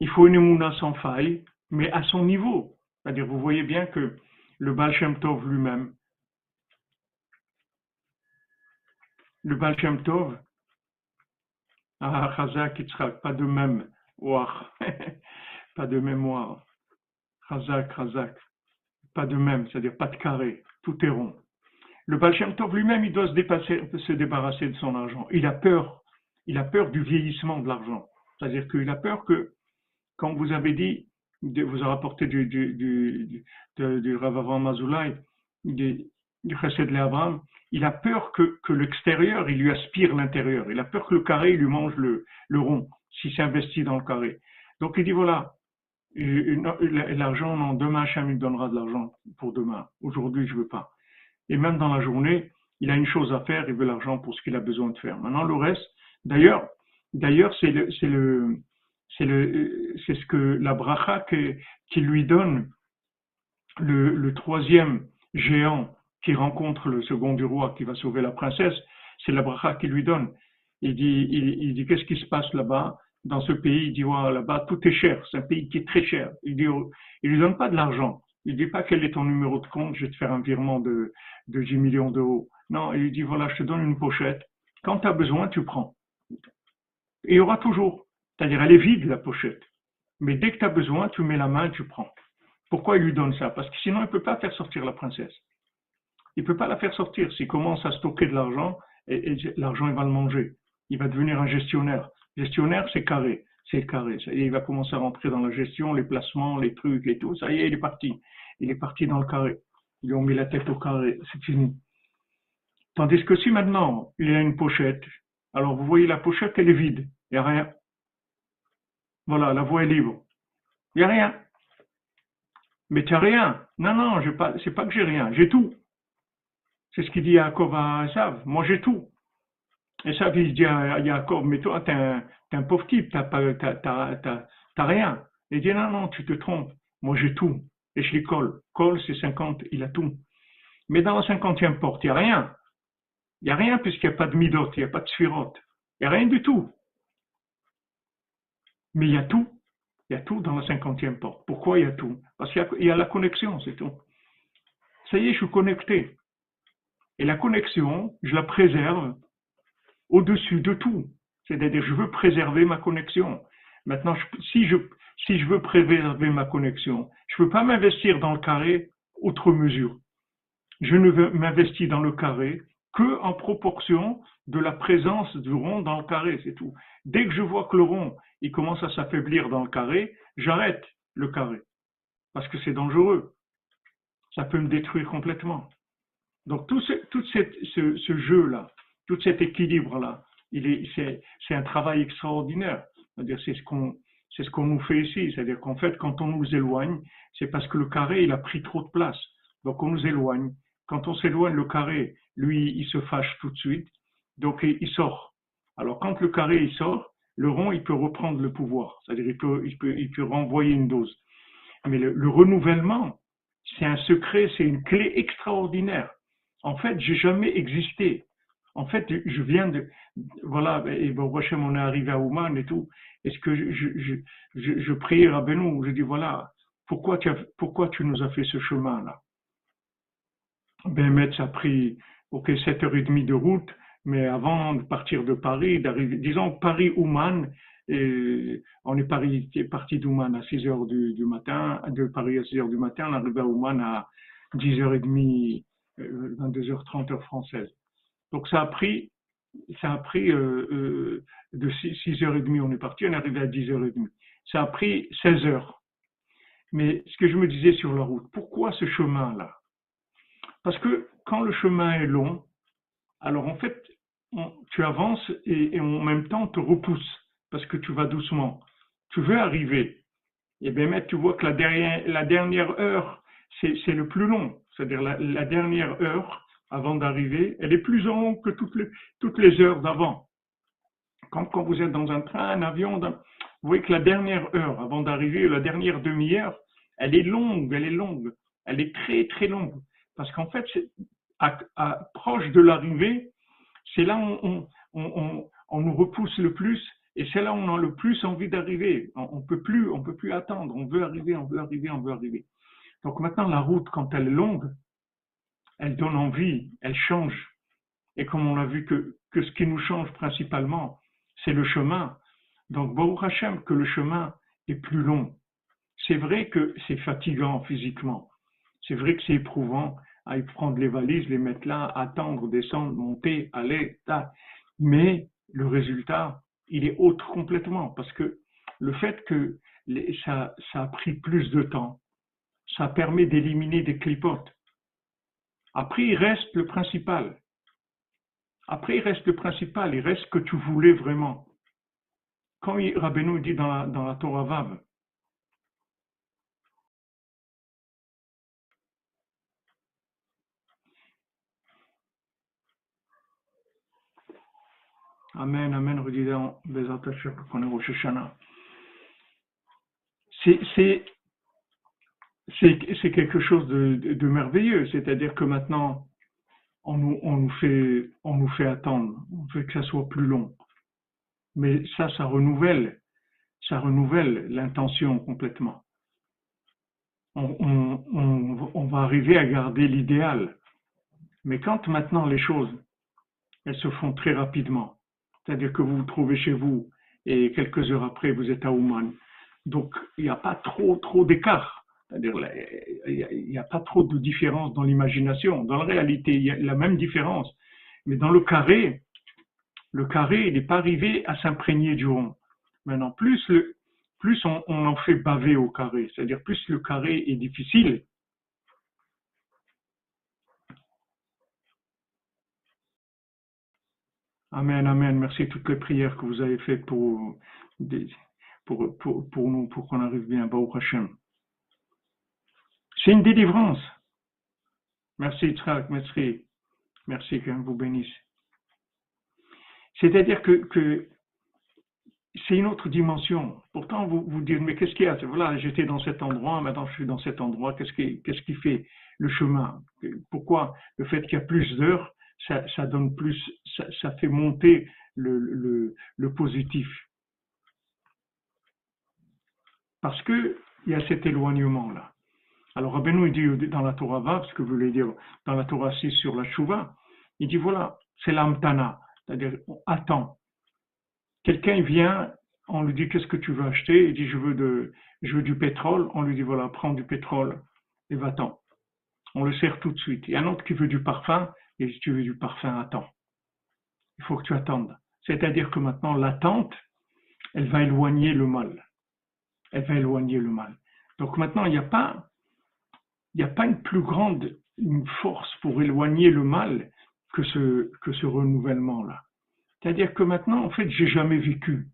Il faut une émouna sans faille, mais à son niveau. C'est-à-dire, vous voyez bien que le Baal Shem Tov lui-même, le Baal Shem Tov, Chazak pas de même, pas de mémoire. Chazak, Chazak, pas de même, c'est-à-dire pas de carré, tout est rond. Le Baal Shem Tov lui-même, il doit se débarrasser de son argent. Il a peur, il a peur du vieillissement de l'argent. C'est-à-dire qu'il a peur que quand vous avez dit, vous avez rapporté du, du, du, du, du Rav Avram du, du Chesed Abraham, il a peur que, l'extérieur, il lui aspire l'intérieur. Il a peur que le carré, il lui mange le, rond, s'il s'investit dans le carré. Donc il dit, voilà, l'argent, non, demain, Hachem, il donnera de l'argent pour demain. Aujourd'hui, je veux pas. Et même dans la journée, il a une chose à faire, il veut l'argent pour ce qu'il a besoin de faire. Maintenant, le reste, d'ailleurs, d'ailleurs, c'est le, c'est le, c'est le, c'est ce que la bracha qui lui donne le, troisième géant qui rencontre le second du roi qui va sauver la princesse, c'est la bracha qui lui donne. Il dit, il, dit qu'est-ce qui se passe là-bas? Dans ce pays, il dit, là-bas, tout est cher. C'est un pays qui est très cher. Il dit, il lui donne pas de l'argent. Il dit pas quel est ton numéro de compte, je vais te faire un virement de, de 10 millions d'euros. Non, il lui dit, voilà, je te donne une pochette. Quand tu as besoin, tu prends. Et il y aura toujours. C'est-à-dire, elle est vide, la pochette. Mais dès que tu as besoin, tu mets la main, tu prends. Pourquoi il lui donne ça? Parce que sinon, il ne peut pas faire sortir la princesse. Il ne peut pas la faire sortir. S'il commence à stocker de l'argent, et, l'argent, il va le manger. Il va devenir un gestionnaire. Gestionnaire, c'est carré. C'est carré. il va commencer à rentrer dans la gestion, les placements, les trucs et tout. Ça y est, il est parti. Il est parti dans le carré. Ils lui ont mis la tête au carré. C'est fini. Tandis que si maintenant, il y a une pochette, alors vous voyez la pochette, elle est vide. Il n'y a rien. Voilà, la voie est libre. Il n'y a rien. Mais tu n'as rien. Non, non, ce n'est pas que j'ai rien. J'ai tout. C'est ce qu'il dit Yaakov à Esav. Moi, j'ai tout. Esav, il dit à Yaakov, mais toi, tu es, un pauvre type, tu n'as rien. Il dit, non, non, tu te trompes. Moi, j'ai tout. Et je l'école. Col, c'est 50, il a tout. Mais dans la cinquantième porte, il n'y a rien. Il n'y a rien puisqu'il n'y a pas de midot, il n'y a pas de sphirote. Il n'y a rien du tout. Mais il y a tout. Il y a tout dans la cinquantième porte. Pourquoi il y a tout? Parce qu'il y, a la connexion, c'est tout. Ça y est, je suis connecté. Et la connexion, je la préserve au-dessus de tout. C'est-à-dire, je veux préserver ma connexion. Maintenant, si, je, si je veux préserver ma connexion, je ne peux pas m'investir dans le carré outre mesure. Je ne m'investis dans le carré que en proportion de la présence du rond dans le carré, c'est tout. Dès que je vois que le rond il commence à s'affaiblir dans le carré, j'arrête le carré parce que c'est dangereux. Ça peut me détruire complètement. Donc tout ce, jeu-là, tout cet équilibre-là, c'est, un travail extraordinaire. C'est ce qu'on c'est ce qu'on nous fait ici. C'est-à-dire qu'en fait, quand on nous éloigne, c'est parce que le carré, il a pris trop de place. Donc on nous éloigne. Quand on s'éloigne, le carré, lui, il se fâche tout de suite. Donc il sort. Alors quand le carré, il sort, le rond, il peut reprendre le pouvoir. C'est-à-dire il peut, il, peut, il peut renvoyer une dose. Mais le renouvellement, c'est un secret, c'est une clé extraordinaire. En fait, j'ai jamais existé. En fait, je viens de, voilà, et bon, on est arrivé à Ouman et tout. Est-ce que je, je, je, je priais à Benou, je dis voilà, pourquoi pourquoi tu nous as fait ce chemin-là? Ça a pris, ok, 7h30 de route, mais avant de partir de Paris, d'arriver, disons Paris-Ouman, on est parti, parti d'Ouman à 6 h du, du, matin, de Paris à 6 h du matin, on arrive à Ouman à 10h30, 22h30 heure française. Donc ça a pris, ça a pris euh, euh, de 6, h 30 on est parti, on est arrivé à 10h30. Ça a pris 16 heures. Mais ce que je me disais sur la route, pourquoi ce chemin-là? Parce que quand le chemin est long, alors en fait, tu avances et, en même temps te repousse parce que tu vas doucement. Tu veux arriver. Et bien, mais tu vois que la dernière, heure, c'est le plus long. C'est-à-dire la, dernière heure avant d'arriver, elle est plus longue que toutes les, toutes les heures d'avant. Quand, quand, vous êtes dans un train, un avion, vous voyez que la dernière heure avant d'arriver, la dernière demi-heure, elle est longue, elle est longue. Elle est très, très longue. Parce qu'en fait, proche de l'arrivée, c'est là où on, nous repousse le plus et c'est là où on a le plus envie d'arriver. On, ne peut plus, on peut plus attendre. On veut arriver, on veut arriver, on veut arriver. Donc maintenant, la route, quand elle est longue, elle donne envie, elle change. Et comme on a vu que, que ce qui nous change principalement, c'est le chemin. Donc, Baruch Hashem, que le chemin est plus long. C'est vrai que c'est fatigant physiquement. C'est vrai que c'est éprouvant à y prendre les valises, les mettre là, attendre, descendre, monter, aller, ta. Mais le résultat, il est autre complètement parce que le fait que ça, a pris plus de temps, ça permet d'éliminer des clipotes. Après, il reste le principal. Après, il reste le principal, il reste ce que tu voulais vraiment. Quand Rabbeinu dit dans la, dans la Torah Vav, Amen, Amen, redisons, qu'on est Rosh Hashanah. C'est quelque chose de, merveilleux, c'est-à-dire que maintenant, on nous, on nous fait, on nous fait attendre, on fait que ça soit plus long. Mais ça, ça renouvelle, ça renouvelle l'intention complètement. On, on, on, va arriver à garder l'idéal. Mais quand maintenant les choses, elles se font très rapidement, c'est-à-dire que vous vous trouvez chez vous et quelques heures après vous êtes à Ouman, donc il n'y a pas trop trop d'écart. C'est-à-dire il n'y a, pas trop de différence dans l'imagination. Dans la réalité, il y a la même différence. Mais dans le carré, le carré, n'est pas arrivé à s'imprégner du rond. Maintenant, plus, le, plus on, en fait baver au carré, c'est-à-dire plus le carré est difficile. Amen, amen. Merci toutes les prières que vous avez faites pour, nous, pour qu'on arrive bien. Baruch Hashem. C'est une délivrance. Merci, Yitzhak, merci. Merci, que vous bénisse. C'est-à-dire que, c'est une autre dimension. Pourtant, vous vous dites, mais qu'est-ce qu'il y a? Voilà, j'étais dans cet endroit, maintenant je suis dans cet endroit. Qu'est-ce qui fait le chemin? Pourquoi le fait qu'il y a plus d'heures, ça, donne plus, ça, fait monter le, positif Parce qu'il y a cet éloignement-là. Alors Rabbeinu, il dit dans la Torah Vav, ce que vous voulez dire dans la Torah 6 sur la Chouva, il dit voilà, c'est l'amtana, c'est-à-dire on attend. Quelqu'un vient, on lui dit qu'est-ce que tu veux acheter, il dit je veux, de, je veux du pétrole, on lui dit voilà, prends du pétrole et va-t'en. On le sert tout de suite. Il y a un autre qui veut du parfum, si tu veux du parfum, attends. Il faut que tu attendes. C'est-à-dire que maintenant, l'attente, elle va éloigner le mal. Elle va éloigner le mal. Donc maintenant, il n'y a pas il a pas une plus grande force pour éloigner le mal que ce, que ce renouvellement-là. C'est-à-dire que maintenant, en fait, j'ai jamais vécu.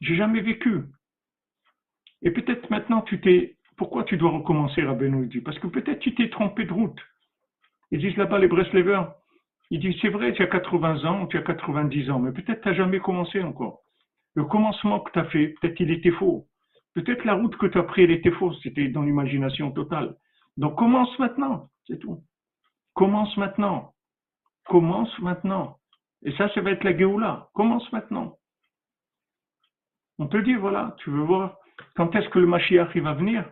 J'ai jamais vécu. Et peut-être maintenant, tu t'es. Pourquoi tu dois recommencer, à dit Parce que peut-être tu t'es trompé de route. Ils disent là-bas, les Breslevers, ils disent c'est vrai, tu as 80 ans, tu as 90 ans, mais peut-être tu n'as jamais commencé encore. Le commencement que tu as fait, peut-être il était faux. Peut-être la route que tu as prise, elle était fausse, c'était dans l'imagination totale. Donc commence maintenant, c'est tout. Commence maintenant. Commence maintenant. Et ça, ça va être la Géoula. Commence maintenant. On te dit, voilà, tu veux voir quand est-ce que le Mashiach va venir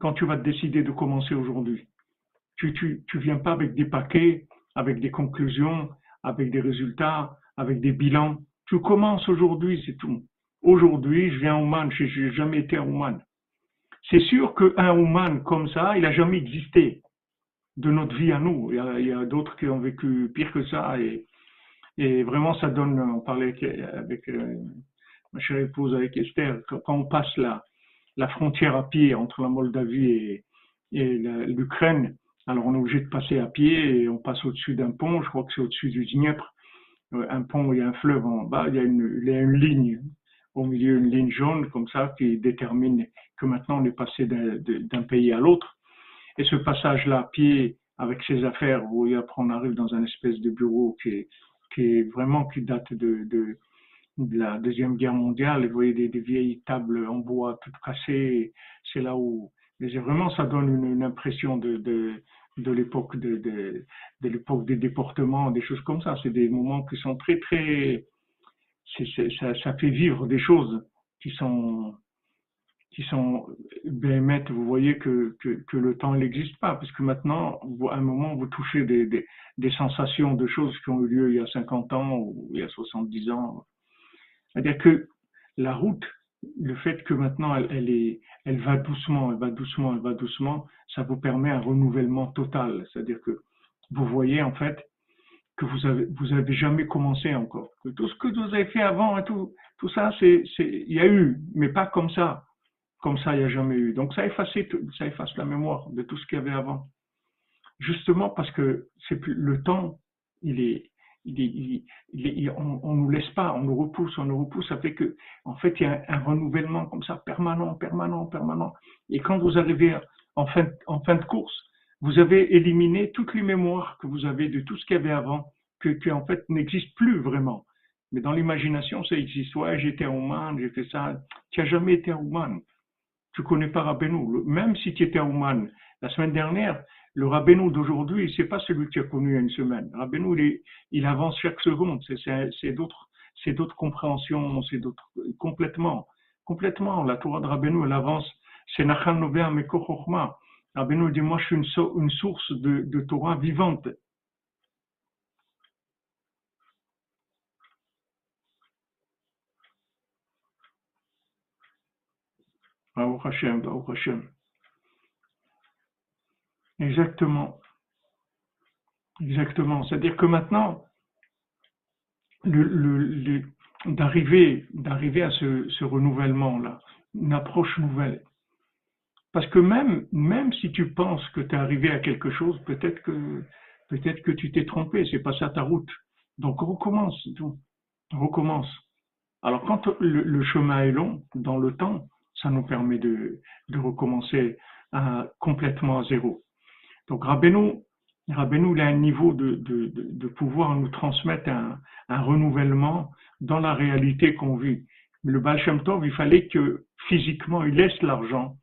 Quand tu vas te décider de commencer aujourd'hui. Tu, tu, tu viens pas avec des paquets, avec des conclusions, avec des résultats, avec des bilans. Tu commences aujourd'hui, c'est tout. Aujourd'hui, je viens au Man, je n'ai jamais été à Ouman. C'est sûr qu'un Ouman comme ça, il n'a jamais existé de notre vie à nous. Il y a, d'autres qui ont vécu pire que ça et, et vraiment ça donne, on parlait avec euh, ma chère épouse, avec Esther, quand on passe la, la frontière à pied entre la Moldavie et, et l'Ukraine, alors on est obligé de passer à pied et on passe au-dessus d'un pont, je crois que c'est au-dessus du Dniepr, euh, un pont il y a un fleuve en bas, il y a une, ligne au milieu une ligne jaune comme ça qui détermine que maintenant on est passé d'un pays à l'autre. Et ce passage-là à pied avec ses affaires, où après on arrive dans un espèce de bureau qui est, vraiment qui date de, la deuxième guerre mondiale. Vous voyez des, des vieilles tables en bois toutes cassées. C'est là où mais vraiment ça donne une, impression de, de, de l'époque de, de, l'époque des déportements, des choses comme ça. C'est des moments qui sont très très ça, ça, fait vivre des choses qui sont qui sont béhémètes, vous voyez que, que, que le temps n'existe pas, parce que maintenant, à un moment, vous touchez des, des, sensations de choses qui ont eu lieu il y a 50 ans ou il y a 70 ans. C'est-à-dire que la route, le fait que maintenant elle, va doucement, elle va doucement, elle va doucement, ça vous permet un renouvellement total. C'est-à-dire que vous voyez en fait que vous avez, vous avez jamais commencé encore. Tout ce que vous avez fait avant et tout, tout ça, il y a eu, mais pas comme ça. Comme ça, il n'y a jamais eu. Donc ça efface, ça efface la mémoire de tout ce qu'il y avait avant. Justement parce que le temps, il est, on, ne nous laisse pas, on nous repousse, on nous repousse. Ça fait que, en fait, il y a un, renouvellement comme ça, permanent, permanent, permanent. Et quand vous arrivez en fin, de course, vous avez éliminé toutes les mémoires que vous avez de tout ce qu'il y avait avant, que, en fait n'existe plus vraiment. Mais dans l'imagination, ça existe. Ouais, j'étais à j'ai fait ça. Tu n'as jamais été à Ouman. Tu connais pas Rabbeinu. Même si tu étais à la semaine dernière, Le Rabbeinu d'aujourd'hui, c'est pas celui que as connu il y a une semaine. Rabbeinu, il, avance chaque seconde. C'est d'autres, c'est d'autres compréhensions, c'est d'autres, complètement, complètement. La Torah de Rabbeinu, elle avance. C'est Nachan Nobea Mekochochma. Rabbeinu dit, moi, je suis une, une source de, de Torah vivante. Baruch Hashem, Baruch Hashem. Exactement. Exactement. C'est-à-dire que maintenant, d'arriver, d'arriver à ce, renouvellement-là, une approche nouvelle. Parce que même, même si tu penses que tu es arrivé à quelque chose, peut-être que, peut-être que tu t'es trompé, c'est pas ça ta route. Donc recommence, recommence. Alors quand le, chemin est long, dans le temps, ça nous permet de, recommencer complètement à zéro. Donc Rabbeinu, Rabbeinu il a un niveau de, pouvoir nous transmettre un, renouvellement dans la réalité qu'on vit. Le Baal Shem il fallait que physiquement il laisse l'argent,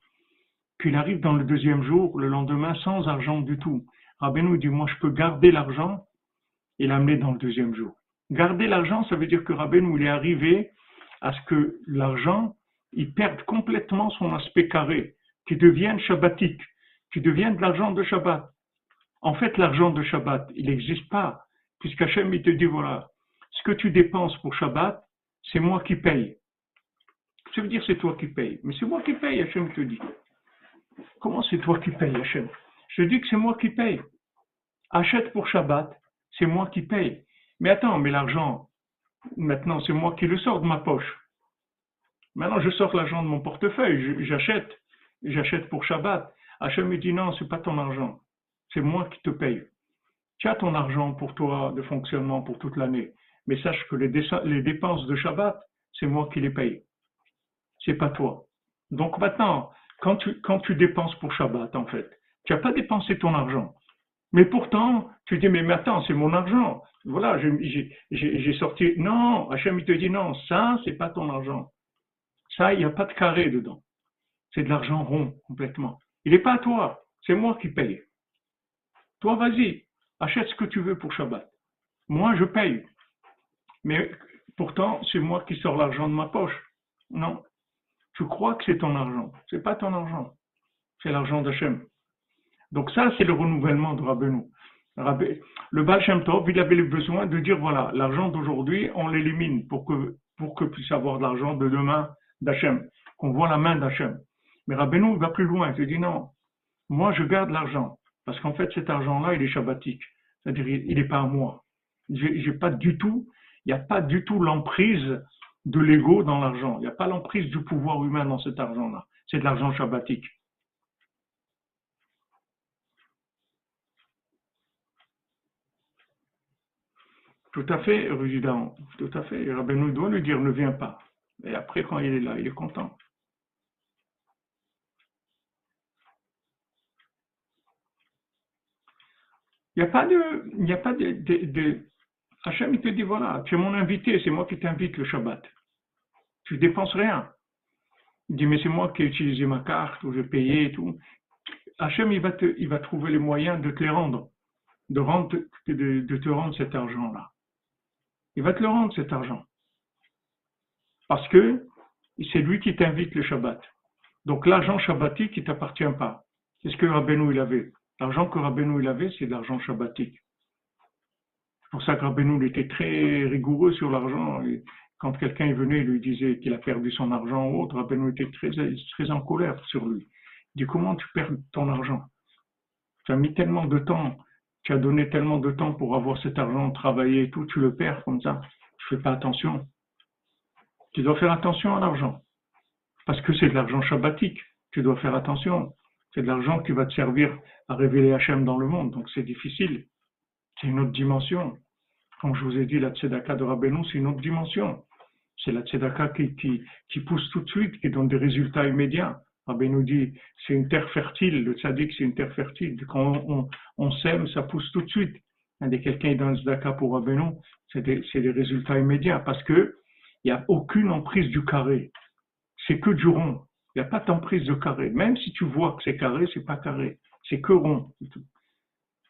qu'il arrive dans le deuxième jour, le lendemain, sans argent du tout. Rabbeinu dit, moi je peux garder l'argent et l'amener dans le deuxième jour. Garder l'argent, ça veut dire que Rabbeinu il est arrivé à ce que l'argent, il perde complètement son aspect carré, qu'il devienne shabbatique tu deviens de l'argent de Shabbat. En fait, l'argent de Shabbat, il n'existe pas, puisqu'Hachem, il te dit, voilà, ce que tu dépenses pour Shabbat, c'est moi qui paye. Ça veut dire c'est toi qui paye. Mais c'est moi qui paye, Hachem te dit. Comment c'est toi qui paye, Hachem? Je dis que c'est moi qui paye. Achète pour Shabbat, c'est moi qui paye. Mais attends, mais l'argent, maintenant, c'est moi qui le sors de ma poche. Maintenant, je sors l'argent de mon portefeuille, j'achète. J'achète pour Shabbat. Hachem me dit non, c'est pas ton argent, c'est moi qui te paye. Tu as ton argent pour toi de fonctionnement pour toute l'année, mais sache que les, dépenses de Shabbat, c'est moi qui les paye. C'est pas toi. Donc maintenant, quand tu, quand tu dépenses pour Shabbat, en fait, tu n'as pas dépensé ton argent. Mais pourtant, tu dis, mais, attends, c'est mon argent. Voilà, j'ai sorti. Non, Hachem, il te dit non, ça, c'est pas ton argent. Ça, il n'y a pas de carré dedans. C'est de l'argent rond, complètement. Il n'est pas à toi, c'est moi qui paye. Toi, vas-y, achète ce que tu veux pour Shabbat. Moi, je paye. Mais pourtant, c'est moi qui sors l'argent de ma poche. Non. Tu crois que c'est ton argent. Ce n'est pas ton argent. C'est l'argent d'Hachem. Donc ça, c'est le renouvellement de Rabbeinu. Le Baal Shem Tov, il avait le besoin de dire, voilà, l'argent d'aujourd'hui, on l'élimine pour que, pour que puisse avoir de l'argent de demain d'Hachem, qu'on voit la main d'Hachem. Mais Rabbeinu va plus loin. Il dit non, moi je garde l'argent. Parce qu'en fait, cet argent-là, il est shabbatique. C'est-à-dire, il n'est pas à moi. J'ai pas du tout, il n'y a pas du tout l'emprise de l'ego dans l'argent. Il n'y a pas l'emprise du pouvoir humain dans cet argent-là. C'est de l'argent shabbatique. Tout à fait, résident. Tout à fait. Rabbeinu doit lui dire ne viens pas. Et après, quand il est là, il est content. Il n'y a pas de, il a pas de, de, Hachem, il te dit, voilà, tu es mon invité, c'est moi qui t'invite le Shabbat. Tu dépenses rien. Il dit, mais c'est moi qui ai utilisé ma carte, ou j'ai payé et tout. Hachem, il va, te, il va trouver les moyens de te les rendre, de, rendre, de, de te rendre cet argent-là. Il va te le rendre, cet argent. Parce que c'est lui qui t'invite le Shabbat. Donc l'argent shabbatique, il ne t'appartient pas. C'est ce que Rabbeinu il avait. L'argent que Rabbeinu il avait, c'est de l'argent shabbatique. C'est pour ça que Rabbeinu était très rigoureux sur l'argent. Quand quelqu'un venait et lui disait qu'il a perdu son argent ou autre, Rabbeinu était très, en colère sur lui. Il dit comment tu perds ton argent? Tu as mis tellement de temps, tu as donné tellement de temps pour avoir cet argent, travailler et tout, tu le perds comme ça. Tu fais pas attention. Tu dois faire attention à l'argent. Parce que c'est de l'argent shabbatique. Tu dois faire attention. C'est de l'argent qui va te servir à révéler Hachem dans le monde. Donc c'est difficile. C'est une autre dimension. Comme je vous ai dit, la tzedaka de Rabbeinu, c'est une autre dimension. C'est la tzedaka qui, qui, pousse tout de suite, qui donne des résultats immédiats. Rabbeinu dit, c'est une terre fertile. Le tzaddik, c'est une terre fertile. Quand on, sème, ça pousse tout de suite. Dès quelqu'un est dans le tzedaka pour Rabbeinu, c'est des, résultats immédiats parce que il n'y a aucune emprise du carré. C'est que du rond. Il n'y a pas d'emprise de carré. Même si tu vois que c'est carré, c'est pas carré. C'est que rond.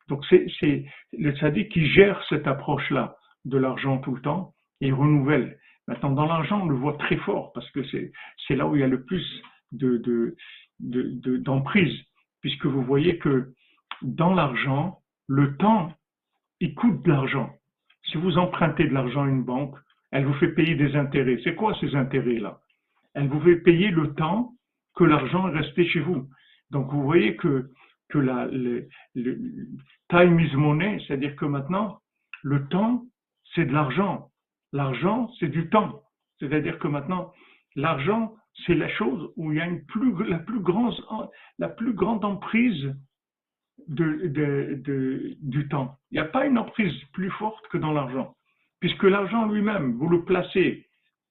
Donc c'est le tzaddik qui gère cette approche-là de l'argent tout le temps et renouvelle. Maintenant, dans l'argent, on le voit très fort parce que c'est là où il y a le plus d'emprise, de, de, puisque vous voyez que dans l'argent, le temps, il coûte de l'argent. Si vous empruntez de l'argent à une banque, elle vous fait payer des intérêts. C'est quoi ces intérêts-là? Elle vous fait payer le temps que l'argent est resté chez vous. Donc vous voyez que, que la, le, time is money, c'est-à-dire que maintenant, le temps, c'est de l'argent. L'argent, c'est du temps. C'est-à-dire que maintenant, l'argent, c'est la chose où il y a une plus, la, plus grande, la plus grande emprise de, du temps. Il n'y a pas une emprise plus forte que dans l'argent. Puisque l'argent lui-même, vous le placez,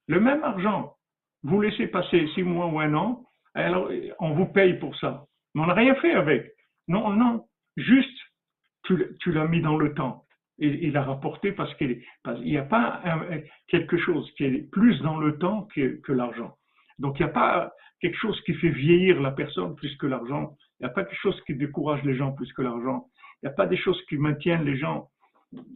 le même argent, vous laissez passer six mois ou un an, alors on vous paye pour ça. Mais on n'a rien fait avec. Non, non, juste tu, l'as mis dans le temps. Et il a rapporté parce qu'il n'y a pas quelque chose qui est plus dans le temps que, l'argent. Donc il n'y a pas quelque chose qui fait vieillir la personne plus que l'argent. Il n'y a pas quelque chose qui décourage les gens plus que l'argent. Il n'y a pas des choses qui maintiennent les gens,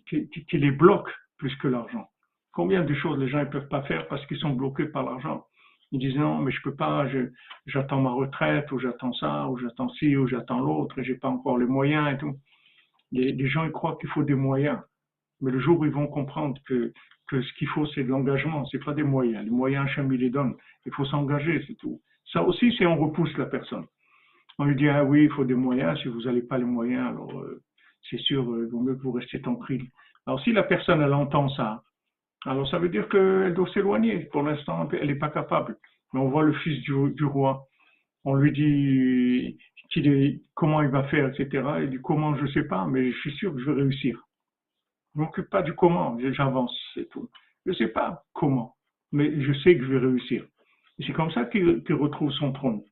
qui, les bloquent plus que l'argent. Combien de choses les gens ne peuvent pas faire parce qu'ils sont bloqués par l'argent? Ils disent non, mais je peux pas, j'attends ma retraite, ou j'attends ça, ou j'attends ci, ou j'attends l'autre, et j'ai pas encore les moyens et tout. Les, gens ils croient qu'il faut des moyens, mais le jour où ils vont comprendre que, que ce qu'il faut c'est de l'engagement, c'est pas des moyens. Les moyens, Hachem il les donne. Il faut s'engager, c'est tout. Ça aussi, c'est on repousse la personne. On lui dit ah oui, il faut des moyens. Si vous n'avez pas les moyens, alors euh, c'est sûr, euh, il vaut mieux que vous restiez tranquille. Alors si la personne elle entend ça, alors ça veut dire qu'elle doit s'éloigner. Pour l'instant, elle n'est pas capable. Mais on voit le fils du, roi. On lui dit comment il va faire, etc. Il dit comment, je ne sais pas, mais je suis sûr que je vais réussir. Je ne m'occupe pas du comment, j'avance, c'est tout. Je ne sais pas comment, mais je sais que je vais réussir. Et c'est comme ça qu'il retrouve son trône.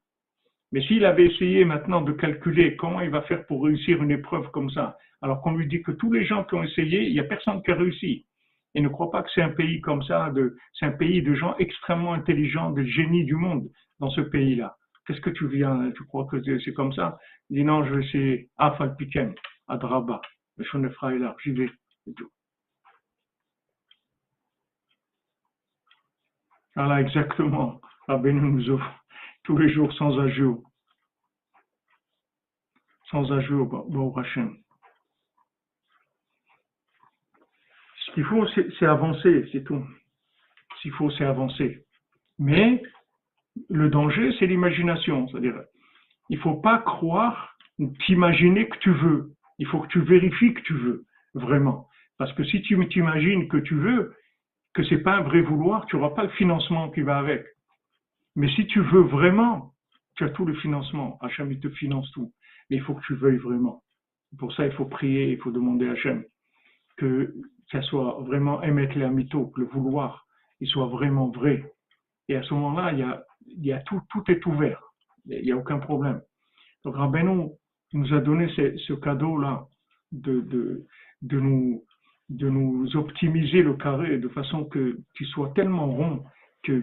Mais s'il avait essayé maintenant de calculer comment il va faire pour réussir une épreuve comme ça, alors qu'on lui dit que tous les gens qui ont essayé, il n'y a personne qui a réussi. Et ne croit pas que c'est un pays comme ça, c'est un pays de gens extrêmement intelligents, de génies du monde dans ce pays-là. Qu'est-ce que tu viens, tu crois que c'est comme ça? Dit non, je essayer à Falpiken, à Draba, le est là, j'y vais, et tout. Voilà, exactement. Rabbi nous offre tous les jours sans ajout. Sans ajout, au Hachem. Ce qu'il faut, c'est avancer, c'est tout. Ce qu'il faut, c'est avancer. Mais le danger, c'est l'imagination. C'est-à-dire, il ne faut pas croire, t'imaginer que tu veux. Il faut que tu vérifies que tu veux, vraiment. Parce que si tu t'imagines que tu veux, que c'est pas un vrai vouloir, tu n'auras pas le financement qui va avec. Mais si tu veux vraiment, tu as tout le financement. Hachem, il te finance tout. Mais il faut que tu veuilles vraiment. Pour ça, il faut prier, il faut demander à Hachem que ça soit vraiment émettre les mytho, que le vouloir, il soit vraiment vrai. Et à ce moment-là, il y a, il tout, tout est ouvert. Il n'y a aucun problème. Donc Rabbeinu nous a donné ce, cadeau-là de, de, nous, de nous optimiser le carré de façon que qu'il soit tellement rond que,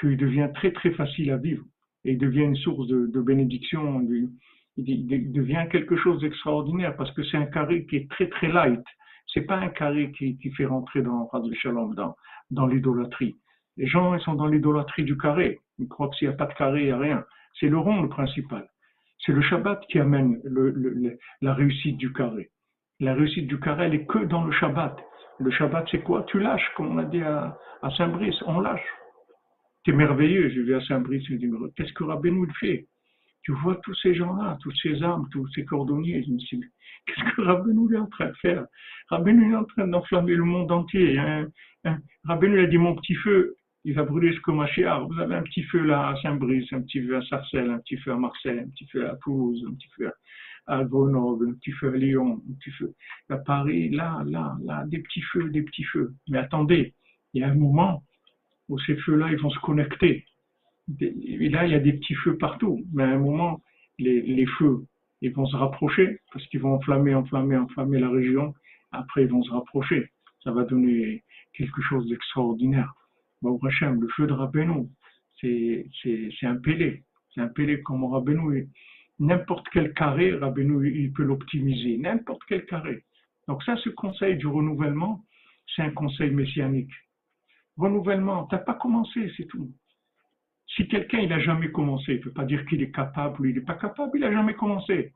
qu'il devient très très facile à vivre et il devient une source de, de bénédiction, il, devient quelque chose d'extraordinaire parce que c'est un carré qui est très très light. C'est pas un carré qui, fait rentrer dans Shalom, dans, l'idolâtrie. Les gens ils sont dans l'idolâtrie du carré. Ils croient que s'il n'y a pas de carré, il n'y a rien. C'est le rond le principal. C'est le Shabbat qui amène la réussite du carré. La réussite du carré, elle n'est que dans le Shabbat. Le Shabbat, c'est quoi? Tu lâches, comme on a dit à, à Saint-Brice, on lâche. C'est merveilleux, je vais à Saint-Brice, je me dis, qu'est-ce que Rabbeinu fait? Tu vois tous ces gens-là, tous ces âmes, tous ces cordonniers, je qu'est-ce que Rabbeinu est en train de faire? Rabbeinu est en train d'enflammer le monde entier. Hein, hein. A dit, mon petit feu, il va brûler jusqu'au Machiar. Vous avez un petit feu là à Saint-Brice, un petit feu à Sarcelles, un petit feu à Marseille, un petit feu à Toulouse, un petit feu à Grenoble, un petit feu à Lyon, un petit feu à Paris, là, là, là, des petits feux, des petits feux. Mais attendez, il y a un moment où ces feux-là, ils vont se connecter. Et là, il y a des petits feux partout. Mais à un moment, les, feux, ils vont se rapprocher parce qu'ils vont enflammer, enflammer, enflammer la région. Après, ils vont se rapprocher. Ça va donner quelque chose d'extraordinaire. Bon, le feu de Rabbeinu, c'est un pélé. C'est un pélé comme Rabbeinu. N'importe quel carré, Rabbeinu, il peut l'optimiser. N'importe quel carré. Donc ça, ce conseil du renouvellement, c'est un conseil messianique. Renouvellement, tu n'as pas commencé, c'est tout. Si quelqu'un il n'a jamais commencé, il ne peut pas dire qu'il est capable ou il n'est pas capable, il n'a jamais commencé.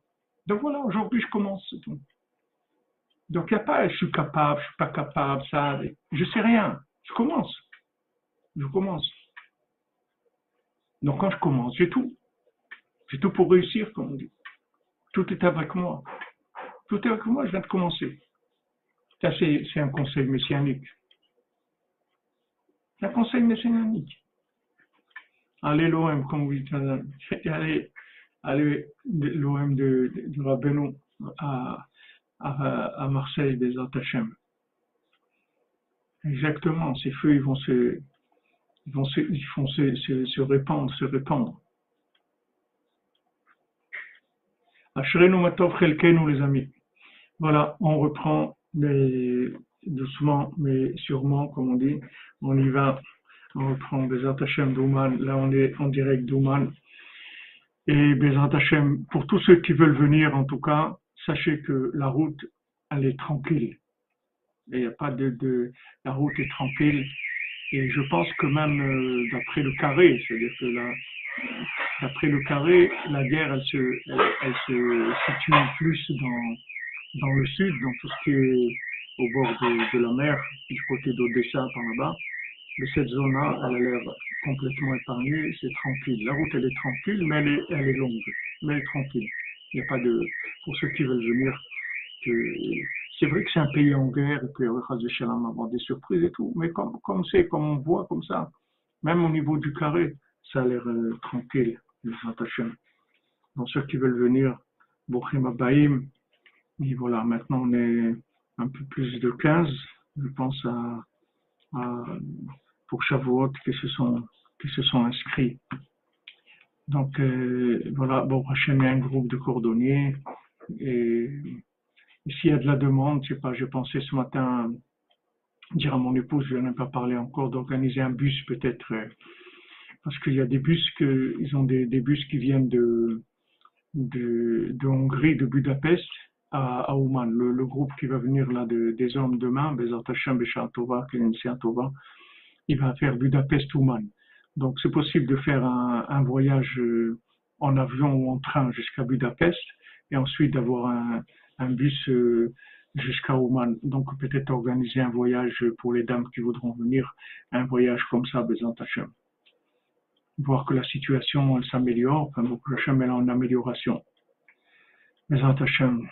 Donc voilà, aujourd'hui je commence. Donc il n'y a pas je suis capable, je ne suis pas capable, ça, je sais rien. Je commence. Je commence. Donc quand je commence, j'ai tout. J'ai tout pour réussir, comme on dit. Tout est avec moi. Tout est avec moi, je viens de commencer. Ça, c'est un conseil messianique. Un conseil messianique. Allez l'OM, comme vous dites, allez, allez l'OM de, de, à, Marseille, des Atachem. Exactement, ces feux, ils vont se, ils vont se, ils vont se, se, répandre, se répandre. Ashrenu matov chelkenu, les amis. Voilà, on reprend doucement, mais sûrement, comme on dit. On y va. On reprend Bezat Hashem d'Ouman. Là, on est en direct d'Ouman. Et Bezat Hashem, pour tous ceux qui veulent venir, en tout cas, sachez que la route, elle est tranquille. Il n'y a pas de, La route est tranquille. Et je pense que même euh, d'après le carré, c'est-à-dire que là, d'après le carré, la guerre, elle se, elle, se situe plus dans, dans le sud, dans tout ce qui est au bord de la mer, du côté d'Odessa, par là-bas. Mais cette zone-là, elle a l'air complètement épargnée, c'est tranquille. La route, elle est tranquille, mais elle est, longue, mais elle est tranquille. Il n'y a pas de, pour ceux qui veulent venir, c'est vrai que c'est un pays en guerre et Shalom avoir des surprises et tout, mais comme, comme c'est, comme on voit comme ça, même au niveau du carré, ça a l'air euh, tranquille, les Donc ceux qui veulent venir, Bochim Abaïm, et voilà, maintenant on est un peu plus de 15, je pense à, pour Shavuot qui se sont, qui se sont inscrits. Donc euh, voilà, bon, Hachem est un groupe de cordonniers et s'il y a de la demande, je sais pas, j'ai pensé ce matin dire à mon épouse, je n'en ai pas parlé encore, d'organiser un bus peut-être, euh, parce qu'il y a des bus que, ils ont des, bus qui viennent de, de, Hongrie, de Budapest, à, Ouman. Le, groupe qui va venir là de, des hommes demain, Bezat Hashem Beshatova, Tova, il va faire Budapest-Ouman. Donc c'est possible de faire un, un, voyage euh, en avion ou en train jusqu'à Budapest et ensuite d'avoir un, un, bus euh, jusqu'à Ouman. Donc peut-être organiser un voyage pour les dames qui voudront venir, un voyage comme ça, Bezat Hashem. Voir que la situation s'améliore, enfin, beaucoup Hashem est en amélioration. Bezat Hashem.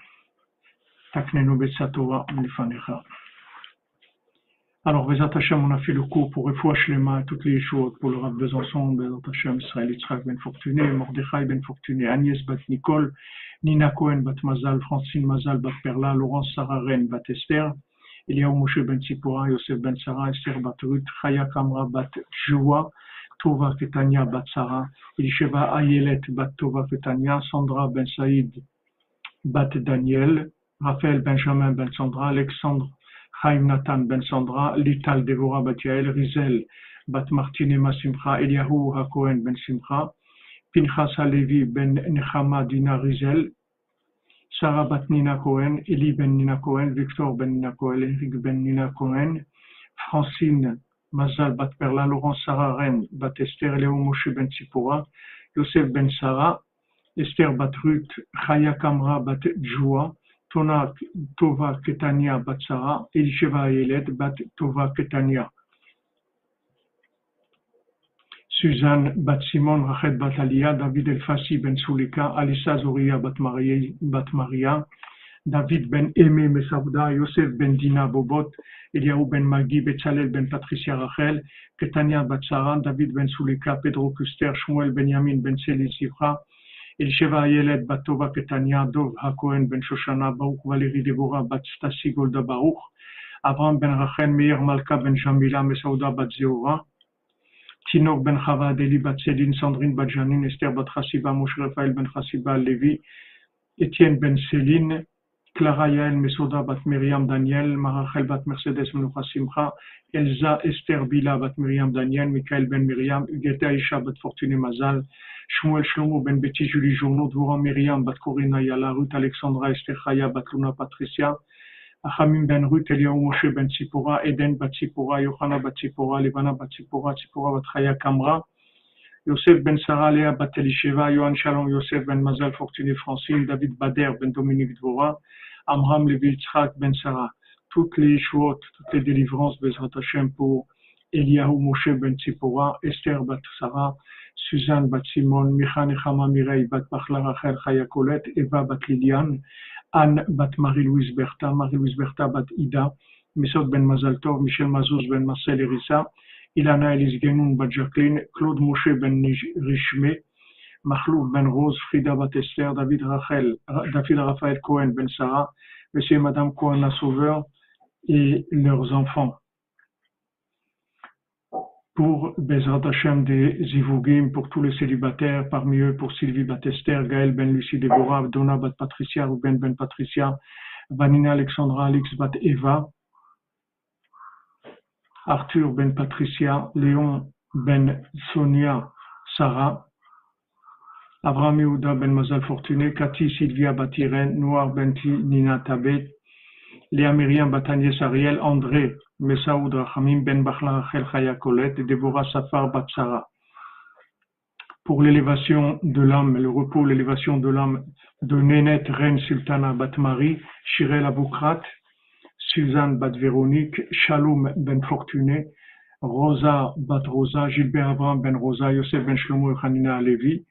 Alors, Bezat Hashem, on a fait le cours pour refouacher les mains, toutes les choses, pour le Rav Besançon, Bezat Hashem, Israël Ben Fortuné, Mordechai Ben Fortuné, Agnès Bat Nicole, Nina Cohen Bat Mazal, Francine Mazal Bat Perla, Laurence Sararen Bat Esther, Eliaou Moshe Ben Tzipora, Yosef Ben Sarah, Esther Bat Ruth, Chaya Kamra Bat Joua, Tova Ketania Bat Sarah, Elisheva Ayelet Bat Tova Ketania, Sandra Ben Saïd Bat Daniel, Raphaël Benjamin Ben Sandra, Alexandre Chaim Nathan Ben Sandra, Lital Devora Batiael, Rizel Bat Martinema Simcha, Eliahu HaKohen Ben Simcha, Pinchas Halevi Ben Nechama Dina Rizel, Sarah Bat Nina Cohen, Eli Ben Nina Cohen, Victor Ben Nina Cohen, Eric Ben Nina Cohen, Francine Mazal Bat Perla, Laurent Sarah Ren, Bat Esther, Léo Moshe Ben Tzipora, Yosef Ben Sarah, Esther Bat Ruth, Chaya Kamra Bat Joua, Tona Tova Ketania Batsara, Elisheva Yelet Bat Tova Ketania. Suzanne Bat Simon Rachet Bat Alia, David Elfassi Ben Sulika, Alissa Zoria Bat Maria, David Ben Eme Mesavda, Yosef Ben Dina Bobot, Eliaou Ben Magi, Betzalel Ben Patricia Rachel, Ketania Batsara, David Ben Sulika, Pedro Kuster, Shmuel Benjamin Ben Seli Elisheva Ayelet Batova Ketania, Dov Hakohen Ben Shoshana, Baruch Valérie Deborah Bat Stasi Golda Baruch, Abraham Ben Rachel Meir Malka Ben Jamila Mesauda Bat Zeora, Tinor Ben Chava Deli Bat Sedin, Sandrine Bat Esther Bat Chassiba, Moshe Raphaël Ben Chassiba Levi, Étienne Ben Clara Yael Mesoda Bat Miriam Daniel, Marachel Bat Mercedes Menucha Simcha, Elsa Esther Bila Bat Miriam Daniel, Michael Ben Miriam, Ugeta Isha Bat Fortuné Mazal, Shmuel Shlomo Ben Betty Julie Journaud, Dvorah Miriam Bat Corina Yala, Ruth Alexandra Esther Chaya Bat Luna Patricia, Achamim Ben Ruth Eliaou Moshe Ben Tzipora, Eden Bat Tzipora, Yohana Bat Tzipora, Levana Bat Tzipora, Tzipora Bat Chaya Kamra, Yosef Ben Sarah Léa Bat Elisheva, Yohan Shalom Yosef Ben Mazal Fortuné Francine, David Bader Ben Dominique Dvorah, Amram Levi Ben Sarah, toutes les Yeshuot, toutes les délivrances, Bezrat Hashem pour Eliyahu Moshe Ben Tzipora, Esther Bat Sarah, Suzanne Bat Simon, Micha Nechama Mirei Bat Pachla Rachel Chaya Colette, Eva Bat Liliane, Anne Bat Marie-Louise Bertha, Marie-Louise Bertha Bat Ida, Mesot Ben Mazal Tov, Michel Mazouz Ben Marcel Erissa, Ilana Elise Genoun Bat Jacqueline, Claude Moshe Ben Richmé, Mahlouf Ben Rose, Frida Batester, David Rachel, David Raphaël Cohen Ben Sarah, Monsieur et Madame Cohen la Sauveur et leurs enfants. Pour Bezrat Hashem des Zivugim, pour tous les célibataires, parmi eux pour Sylvie Batester, Gaël Ben Lucie Déborah, Donna Bat Patricia, Ruben Ben Patricia, Vanina Alexandra Alix Bat Eva, Arthur Ben Patricia, Léon Ben Sonia Sarah, Abraham Yehuda Ben Mazal Fortuné, Cathy Sylvia Batiren, Noir Benti Nina Tabet, Léa Myriam Batanies Ariel, André Messaoud Rachamim Ben Bachla Rachel Chaya Colette et Déborah Safar Batsara. Pour l'élévation de l'âme, le repos, l'élévation de l'âme de Nénet Reine Sultana Batmari, Shirel Aboukrat, Suzanne Bat Véronique, Shalom Ben Fortuné, Rosa Bat Rosa, Gilbert Abraham Ben Rosa, Yosef Ben Shlomo et Hanina Alevi,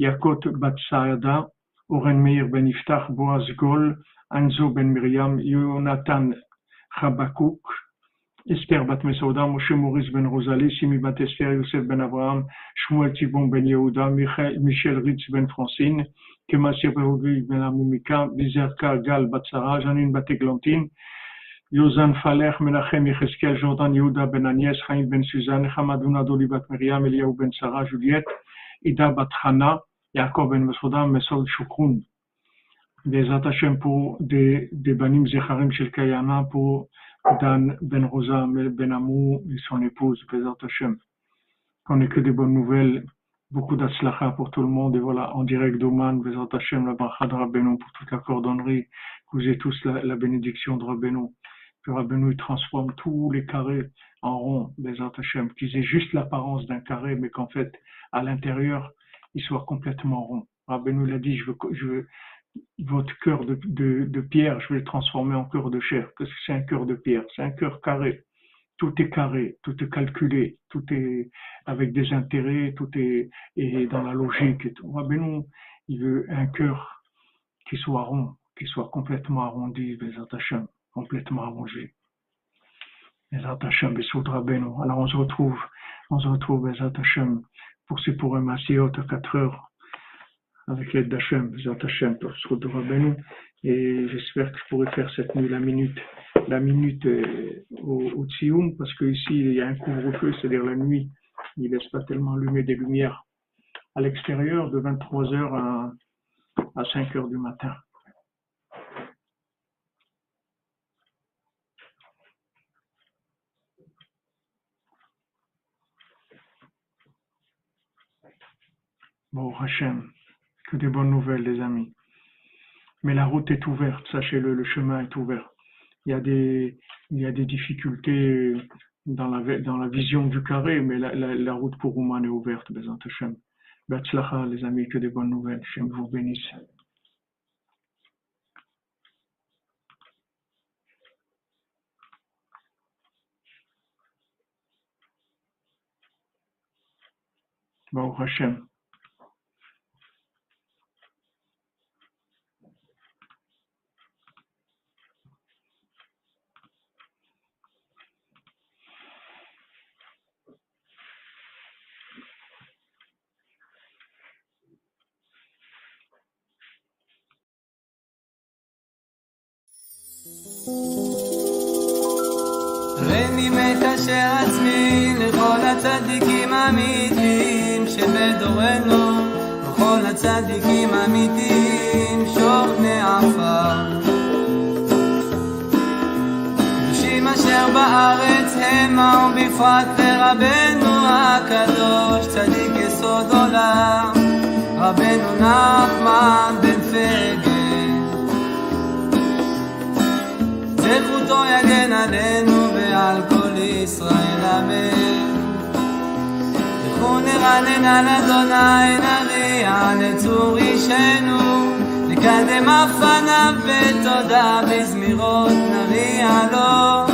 Yakot Bat Saada, Oren Ben Iftach, Boaz Gol, Anzo Ben Miriam, Yonatan Chabakouk, Esther Bat Mesouda, Moshe Maurice Ben Rosalie, Simi Bat Esther, Yosef Ben Abraham, Shmuel Tibon Ben Yehuda, Michel Ritz Ben Francine, Kemasir Berovi Ben Amumika, Bizerka Gal Bat Sarah, Janine Bat Eglantine, Menachem Yecheskel, Jordan Yehuda Ben Agnès, Chaim Ben Suzanne, Hamadouna Doli Bat Miriam, Eliaou Ben Sarah, Juliette, Ida Bat Chana, Yaakov Ben Mesouda, Mesol Shukroun. Des attachements pour des, des banim Zecharim Shel Kayana, pour Dan Ben Rosa Ben Amou et son épouse, Bezat Hashem. Qu'on ait que des bonnes nouvelles, beaucoup d'atzlacha pour tout le monde, et voilà, en direct d'Oman, Bezat Hashem, la bracha de Rabbeinu pour toute la cordonnerie, que vous ayez tous la, la bénédiction de Rabbeinu. Que Rabbeinu il transforme tous les carrés en rond, Bezat Hashem, qu'ils aient juste l'apparence d'un carré, mais qu'en fait, à l'intérieur, ils soient complètement ronds. Rabbeinu l'a dit, je veux, je veux votre cœur de, de, de, pierre, je vais le transformer en cœur de chair, parce que c'est un cœur de pierre, c'est un cœur carré. Tout est carré, tout est calculé, tout est avec des intérêts, tout est, est dans la logique et tout. Il veut un cœur qui soit rond, qui soit complètement arrondi, Bezat complètement arrangé. Bezat Hashem, Bessoud Rabbeinu. Alors on se retrouve, on se retrouve, pour ces pour un à 4 heures avec l'aide d'Hachem, ce. Et j'espère que je pourrai faire cette nuit la minute, la minute euh, au, au Tsioum, parce qu'ici il y a un couvre-feu, c'est-à-dire la nuit, il ne laisse pas tellement allumer des lumières à l'extérieur de 23h à, à 5h du matin. Bon, Hachem, que des bonnes nouvelles, les amis. Mais la route est ouverte, sachez-le, le chemin est ouvert. Il y a des, difficultés dans la, vision du carré, mais la, route pour Ouman est ouverte, Bezant Hashem. Betzlacha, les amis, que des bonnes nouvelles. Hashem vous bénisse. Bon, Hashem. רני מתה שעצמי לכל הצדיקים האמיתיים שבדורנו וכל הצדיקים האמיתיים שור פני עפר קדושים אשר בארץ המה ובפרט לרבנו הקדוש צדיק יסוד עולם. רבנו נחמן בן פגר. זכותו יגן עלינו ועל כל ישראל אמן. לכו נרנן על אדוני נריע לצור אישנו. נקדם אף פניו בתודה בזמירות נריע לו.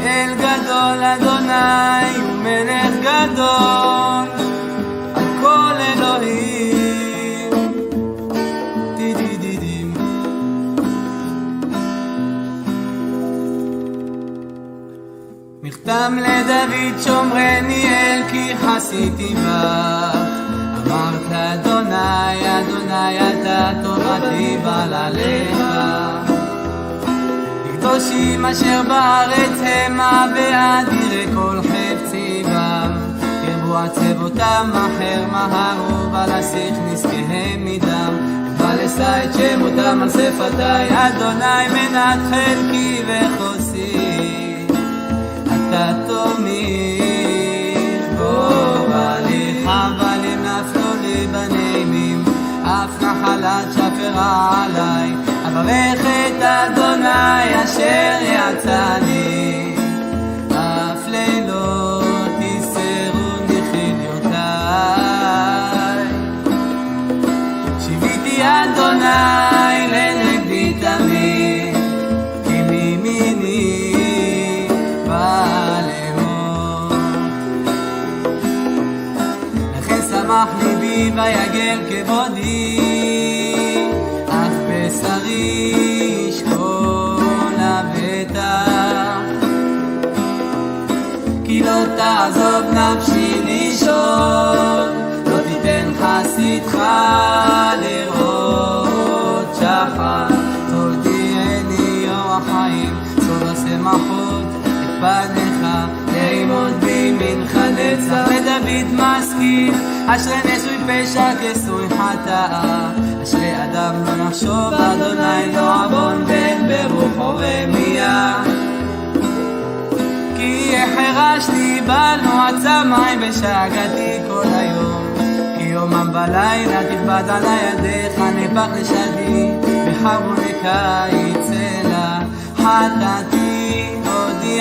כי אל גדול אדוני הוא מלך גדול מכתם לדוד שומרני אל כי חסיתי בך. אמרת אדוני אדוני אתה תורתי בל עליך קדושים אשר בארץ המה ואדירי כל חפצי בם ירבו עצבותם אחר מהרו ולשיח נזקיהם מדם. ולשא את שמותם על שפתי אדוני מנת חלקי וחוסי נחלת שפרה עליי. אברך את אדוני אשר יצאני. אף לילות יסרוני חיליותיי שיביתי אדוני שמח ליבי ויגל כבודי אף בשרי ישכון לבטח כי לא תעזוב נפשי לישון לא תיתן חסידך לראות שחר. תודיעני יום החיים סוד השמחות את פניך לימוד בימינך נצח לדוד משכיל אשרי נשוי פשע כסוי חטאה אשרי אדם לא נחשוב אדוני לא עוון בן ברוחו רמייה כי החרשתי בנועצה מים ושאגתי כל היום. כי יומם ולילה תכבד עלי ידיך נפח לשדי בחרוני קיץ אלה. חטאתי